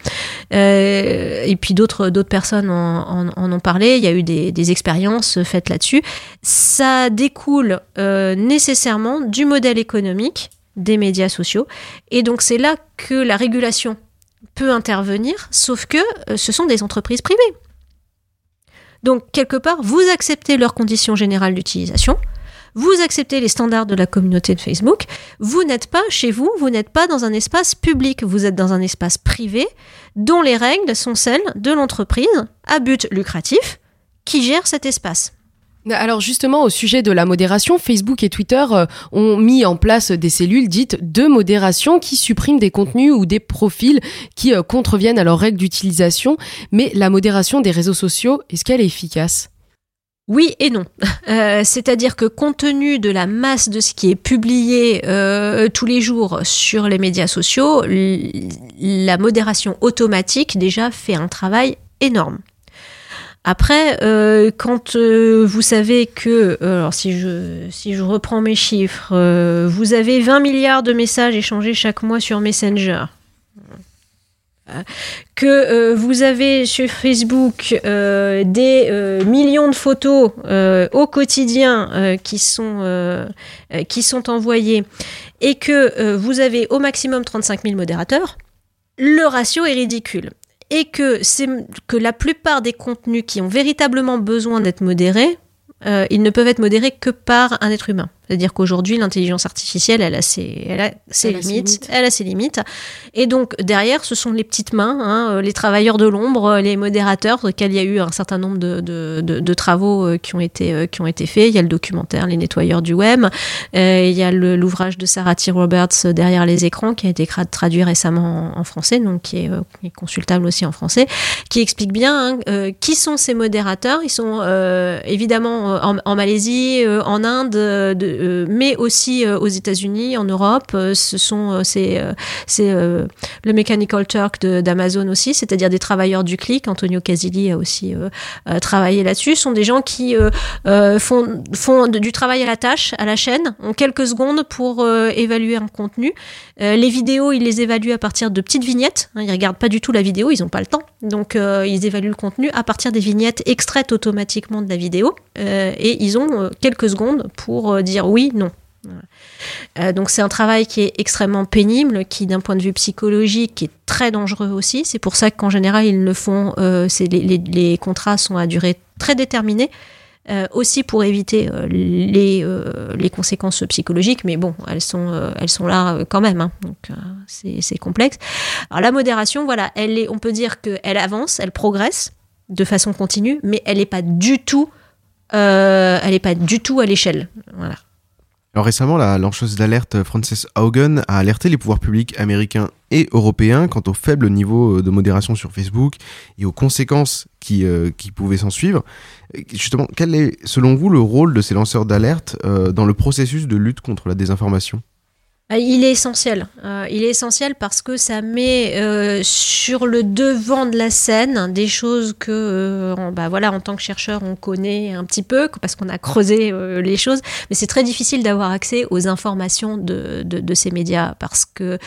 Et puis d'autres personnes en, ont parlé. Il y a eu des, expériences faites là-dessus. Ça découle nécessairement du modèle économique des médias sociaux. Et donc c'est là que la régulation peut intervenir, sauf que euh, ce sont des entreprises privées. Donc quelque part, vous acceptez leurs conditions générales d'utilisation, vous acceptez les standards de la communauté de Facebook, vous n'êtes pas chez vous, vous n'êtes pas dans un espace public, vous êtes dans un espace privé dont les règles sont celles de l'entreprise à but lucratif qui gère cet espace. Alors justement, au sujet de la modération, Facebook et Twitter euh, ont mis en place des cellules dites de modération qui suppriment des contenus ou des profils qui euh, contreviennent à leurs règles d'utilisation. Mais la modération des réseaux sociaux, est-ce qu'elle est efficace? Oui et non. Euh, C'est-à-dire que compte tenu de la masse de ce qui est publié tous les jours sur les médias sociaux, la modération automatique déjà fait un travail énorme. Après, euh, quand euh, vous savez que, euh, alors si je, si je reprends mes chiffres, euh, vous avez 20 milliards de messages échangés chaque mois sur Messenger, euh, que euh, vous avez sur Facebook euh, des euh, millions de photos au quotidien qui, sont, qui sont envoyées et que vous avez au maximum 35 000 modérateurs, le ratio est ridicule. Et que, que la plupart des contenus qui ont véritablement besoin d'être modérés, euh, ils ne peuvent être modérés que par un être humain. C'est-à-dire qu'aujourd'hui, l'intelligence artificielle, elle a ses, elle a ses Elle a ses limites, elle a ses limites. Et donc derrière, ce sont les petites mains, hein, euh, les travailleurs de l'ombre, les modérateurs, sur lesquels il y a eu un certain nombre de, de, de- de travaux euh, qui ont été euh, qui ont été faits. Il y a le documentaire Les nettoyeurs du web. Euh, il y a l'ouvrage de Sarah T. Roberts euh, derrière les écrans qui a été traduit récemment en, en français, donc qui est, euh, qui est consultable aussi en français, qui explique bien hein, euh, qui sont ces modérateurs. Ils sont euh, évidemment euh, en, en Malaisie, euh, en Inde, euh, de- euh, mais aussi euh, aux États-Unis, en Europe. Euh, ce sont euh, c'est euh, euh, le Mechanical Turk d'Amazon aussi, c'est-à-dire des travailleurs du clic. Antonio Casilli a aussi euh, euh, travaillé là-dessus. Sont des gens qui euh, euh, font, font du travail à la tâche, à la chaîne, en quelques secondes pour euh, évaluer un contenu. Euh, les vidéos, ils les évaluent à partir de petites vignettes. Hein, ils regardent pas du tout la vidéo, ils n'ont pas le temps. Donc, euh, ils évaluent le contenu à partir des vignettes extraites automatiquement de la vidéo. Euh, et ils ont euh, quelques secondes pour euh, oui, non. Euh, donc c'est un travail qui est extrêmement pénible, qui d'un point de vue psychologique est très dangereux aussi. C'est pour ça qu'en général ils le font. euh, les, contrats sont à durée très déterminée. euh, aussi pour éviter les, les conséquences psychologiques, mais bon, elles sont, elles sont là quand même, hein. donc c'est complexe. Alors la modération, voilà, elle est, on peut dire qu'elle avance, elle progresse de façon continue, mais elle n'est pas du tout, elle est pas du tout à l'échelle. Voilà. Alors récemment, la lanceuse d'alerte Frances Haugen a alerté les pouvoirs publics américains et européens quant au faible niveau euh, de modération sur Facebook et aux conséquences qui, euh, qui pouvaient s'en suivre. Justement, quel est, selon vous, le rôle de ces lanceurs d'alerte euh, dans le processus de lutte contre la désinformation? Il est essentiel. Euh, il est essentiel parce que ça met euh, sur le devant de la scène des choses que, euh, bah voilà, en tant que chercheur, on connaît un petit peu parce qu'on a creusé les choses. Mais c'est très difficile d'avoir accès aux informations de, ces médias parce que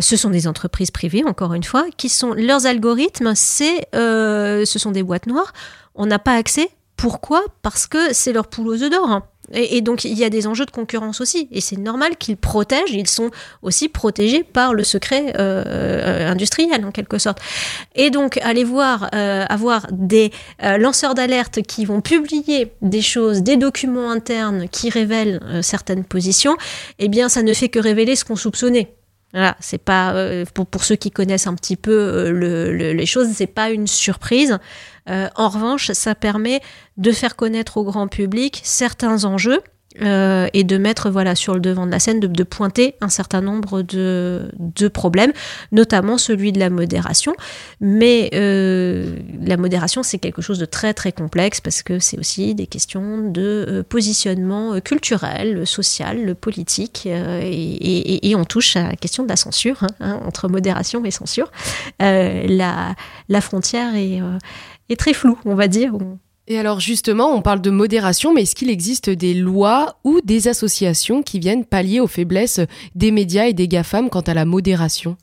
ce sont des entreprises privées, encore une fois, qui sont leurs algorithmes. C'est, ce sont des boîtes noires. On n'a pas accès. Pourquoi? Parce que c'est leur poule aux œufs d'or. hein. Et, donc, il y a des enjeux de concurrence aussi. Et c'est normal qu'ils protègent, ils sont aussi protégés par le secret euh, euh, industriel, en quelque sorte. Et donc, aller voir, euh, avoir des lanceurs d'alerte qui vont publier des choses, des documents internes qui révèlent certaines positions, eh bien, ça ne fait que révéler ce qu'on soupçonnait. Voilà, c'est pas pour, ceux qui connaissent un petit peu le- le- les choses, c'est pas une surprise. Euh, en revanche, ça permet de faire connaître au grand public certains enjeux euh, et de mettre voilà sur le devant de la scène, de, pointer un certain nombre de, de problèmes, notamment celui de la modération. Mais euh, la modération, c'est quelque chose de très très complexe parce que c'est aussi des questions de euh, positionnement culturel, social, politique, et, on touche à la question de la censure hein, hein, entre modération et censure. La, la frontière est, est très floue, on va dire. Et alors justement, on parle de modération, mais est-ce qu'il existe des lois ou des associations qui viennent pallier aux faiblesses des médias et des GAFAM quant à la modération?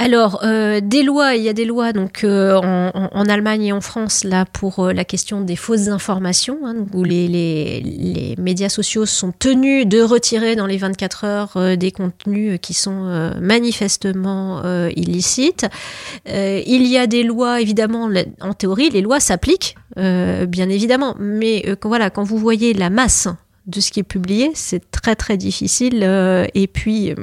Alors, euh, des lois, il y a des lois donc euh, en, en- Allemagne et en France là pour euh, la question des fausses informations, hein, où les, les, les médias sociaux sont tenus de retirer dans les 24 heures euh, des contenus qui sont euh, manifestement illicites. Il y a des lois, évidemment, en théorie, les lois s'appliquent, bien évidemment, mais quand, voilà, quand vous voyez la masse de ce qui est publié, c'est très très difficile. et puis,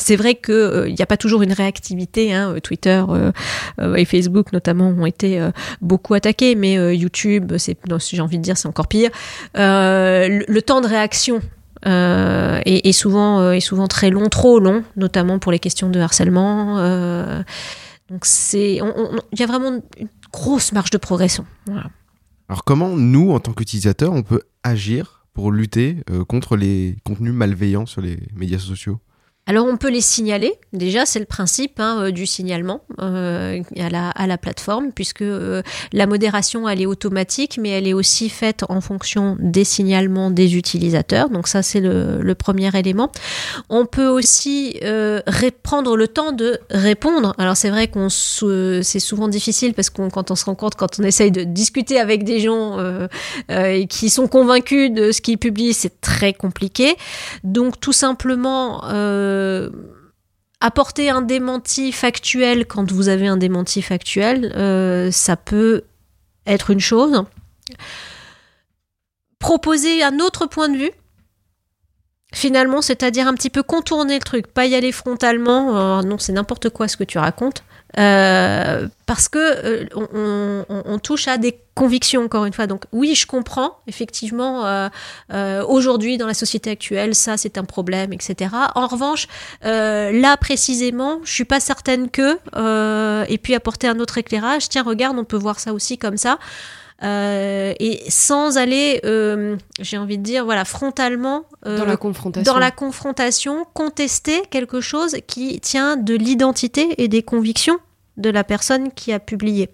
c'est vrai qu'il n'y a pas toujours une réactivité. hein, euh, Twitter euh, euh, et Facebook notamment ont été euh, beaucoup attaqués, mais euh, YouTube, j'ai envie de dire, c'est encore pire. Euh, le, temps de réaction euh, est, souvent, euh, très long, trop long, notamment pour les questions de harcèlement. euh, donc il y a vraiment une grosse marge de progression. Alors comment nous, en tant qu'utilisateurs, on peut agir pour lutter euh, contre les contenus malveillants sur les médias sociaux? Alors on peut les signaler, déjà c'est le principe hein, euh, du signalement euh, à, la, plateforme, puisque euh, la modération elle est automatique, mais elle est aussi faite en fonction des signalements des utilisateurs, donc ça c'est le, premier élément. On peut aussi prendre le temps de répondre, alors c'est vrai qu'on c'est souvent difficile parce qu'on quand on se rend compte, quand on essaye de discuter avec des gens qui sont convaincus de ce qu'ils publient, c'est très compliqué. Donc tout simplement apporter un démenti factuel quand vous avez un démenti factuel, euh, ça peut être une chose. proposer un autre point de vue finalement, c'est-à-dire un petit peu contourner le truc, pas y aller frontalement, euh, non, c'est n'importe quoi ce que tu racontes, euh, parce que euh, on, touche à des convictions, encore une fois. Donc oui, je comprends, effectivement, euh, aujourd'hui, dans la société actuelle, ça, c'est un problème, etc. En revanche, là, précisément, je suis pas certaine que, et puis apporter un autre éclairage, tiens, regarde, on peut voir ça aussi comme ça. Euh, et sans aller, euh, j'ai envie de dire, voilà, frontalement euh, Dans la confrontation. dans la confrontation, contester quelque chose qui tient de l'identité et des convictions de la personne qui a publié.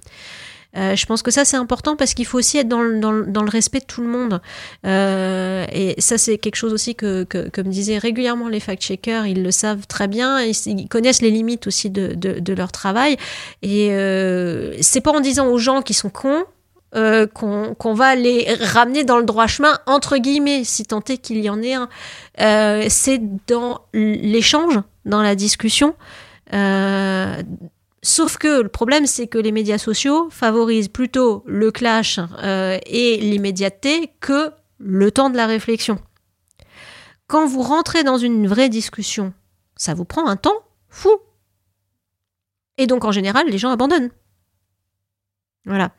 Euh, je pense que ça c'est important parce qu'il faut aussi être dans le, dans le- dans le respect de tout le monde. Euh, et ça c'est quelque chose aussi que, que, que me disaient régulièrement les fact-checkers, ils le savent très bien, ils, ils connaissent les limites aussi de, de, de leur travail. Et euh, c'est pas en disant aux gens qui sont cons euh, qu'on va les ramener dans le droit chemin, entre guillemets, si tant est qu'il y en ait un. Euh, c'est dans l'échange, dans la discussion. Euh, sauf que le problème, c'est que les médias sociaux favorisent plutôt le clash et l'immédiateté que le temps de la réflexion. Quand vous rentrez dans une vraie discussion, ça vous prend un temps fou. Et donc, en général, les gens abandonnent. Voilà.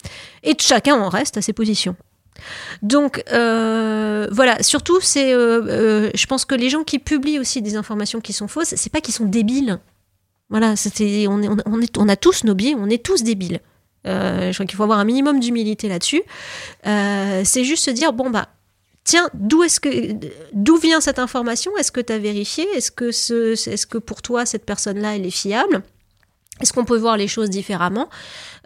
Et chacun en reste à ses positions. Donc euh, voilà, surtout c'est, euh, euh, je pense que les gens qui publient aussi des informations qui sont fausses, c'est pas qu'ils sont débiles. Voilà, c'était, on, est, on, a tous nos biais, on est tous débiles. Je crois qu'il faut avoir un minimum d'humilité là-dessus. C'est juste se dire bon bah tiens, d'où est-ce que d'où vient cette information? Est-ce que tu as vérifié? Est-ce que ce, est-ce que pour toi cette personne-là elle est fiable? Est-ce qu'on peut voir les choses différemment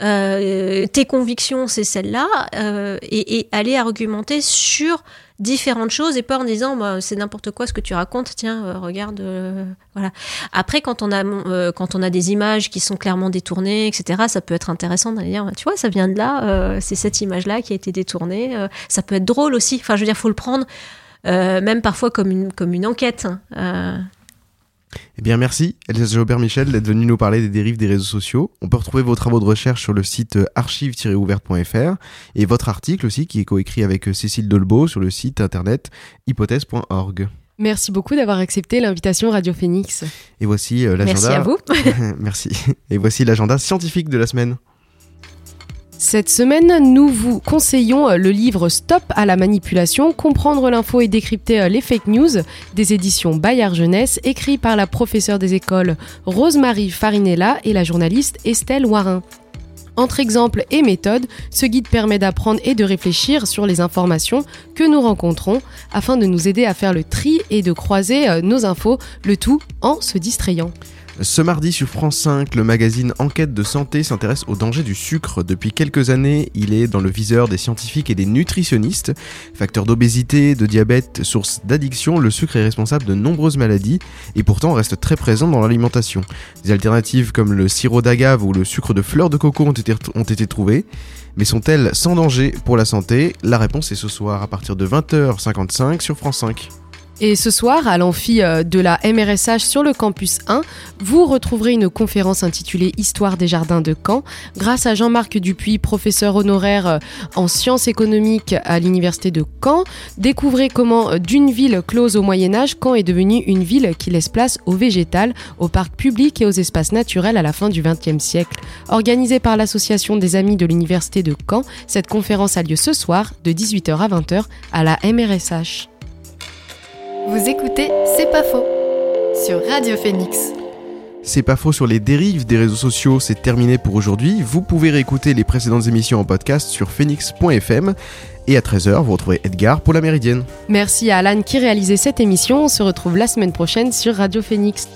Euh, Tes convictions, c'est celle-là, euh, et, aller argumenter sur différentes choses et pas en disant bah, c'est n'importe quoi ce que tu racontes. Tiens, euh, regarde, voilà. Après, quand on a quand on a des images qui sont clairement détournées, etc., ça peut être intéressant d'aller dire tu vois, ça vient de là, c'est cette image-là qui a été détournée. ça peut être drôle aussi. Enfin, je veux dire, faut le prendre. même parfois comme une, comme une enquête. hein. Eh bien, merci, Elsa Jaubert-Michel, d'être venue nous parler des dérives des réseaux sociaux. On peut retrouver vos travaux de recherche sur le site euh, archive-ouverte.fr et votre article aussi, qui est coécrit avec euh, Cécile Dolbeau sur le site internet hypothèse.org. Merci beaucoup d'avoir accepté l'invitation Radio Phoenix. Et voici euh, l'agenda. merci à vous. Merci. Et voici l'agenda scientifique de la semaine. Cette semaine, nous vous conseillons euh, le livre Stop à la manipulation, comprendre l'info et décrypter euh, les fake news des éditions Bayard Jeunesse, écrit par la professeure des écoles Rosemary Farinella et la journaliste Estelle Warin. Entre exemples et méthodes, ce guide permet d'apprendre et de réfléchir sur les informations que nous rencontrons afin de nous aider à faire le tri et de croiser euh, nos infos, le tout en se distrayant. Ce mardi sur France 5, le magazine Enquête de santé s'intéresse au danger du sucre. Depuis quelques années, il est dans le viseur des scientifiques et des nutritionnistes. Facteur d'obésité, de diabète, source d'addiction, le sucre est responsable de nombreuses maladies et pourtant reste très présent dans l'alimentation. Des alternatives comme le sirop d'agave ou le sucre de fleur de coco ont été, ont été trouvées. Mais sont-elles sans danger pour la santé? La réponse est ce soir à partir de 20h55 sur France 5. Et ce soir, à l'amphi euh, de la MRSH sur le campus 1, vous retrouverez une conférence intitulée Histoire des jardins de Caen, grâce à Jean-Marc Dupuis, professeur honoraire euh, en sciences économiques à l'université de Caen. Découvrez comment, euh, d'une ville close au Moyen Âge, Caen est devenue une ville qui laisse place au végétal, aux parcs publics et aux espaces naturels à la fin du XXe siècle. Organisée par l'association des amis de l'université de Caen, cette conférence a lieu ce soir de 18h à 20h à la MRSH. Vous écoutez C'est pas faux sur Radio Phoenix. C'est pas faux sur les dérives des réseaux sociaux, c'est terminé pour aujourd'hui. Vous pouvez réécouter les précédentes émissions en podcast sur phoenix.fm. Et à 13h, vous retrouvez Edgar pour la Méridienne. Merci à Alan qui réalisait cette émission. On se retrouve la semaine prochaine sur Radio Phoenix.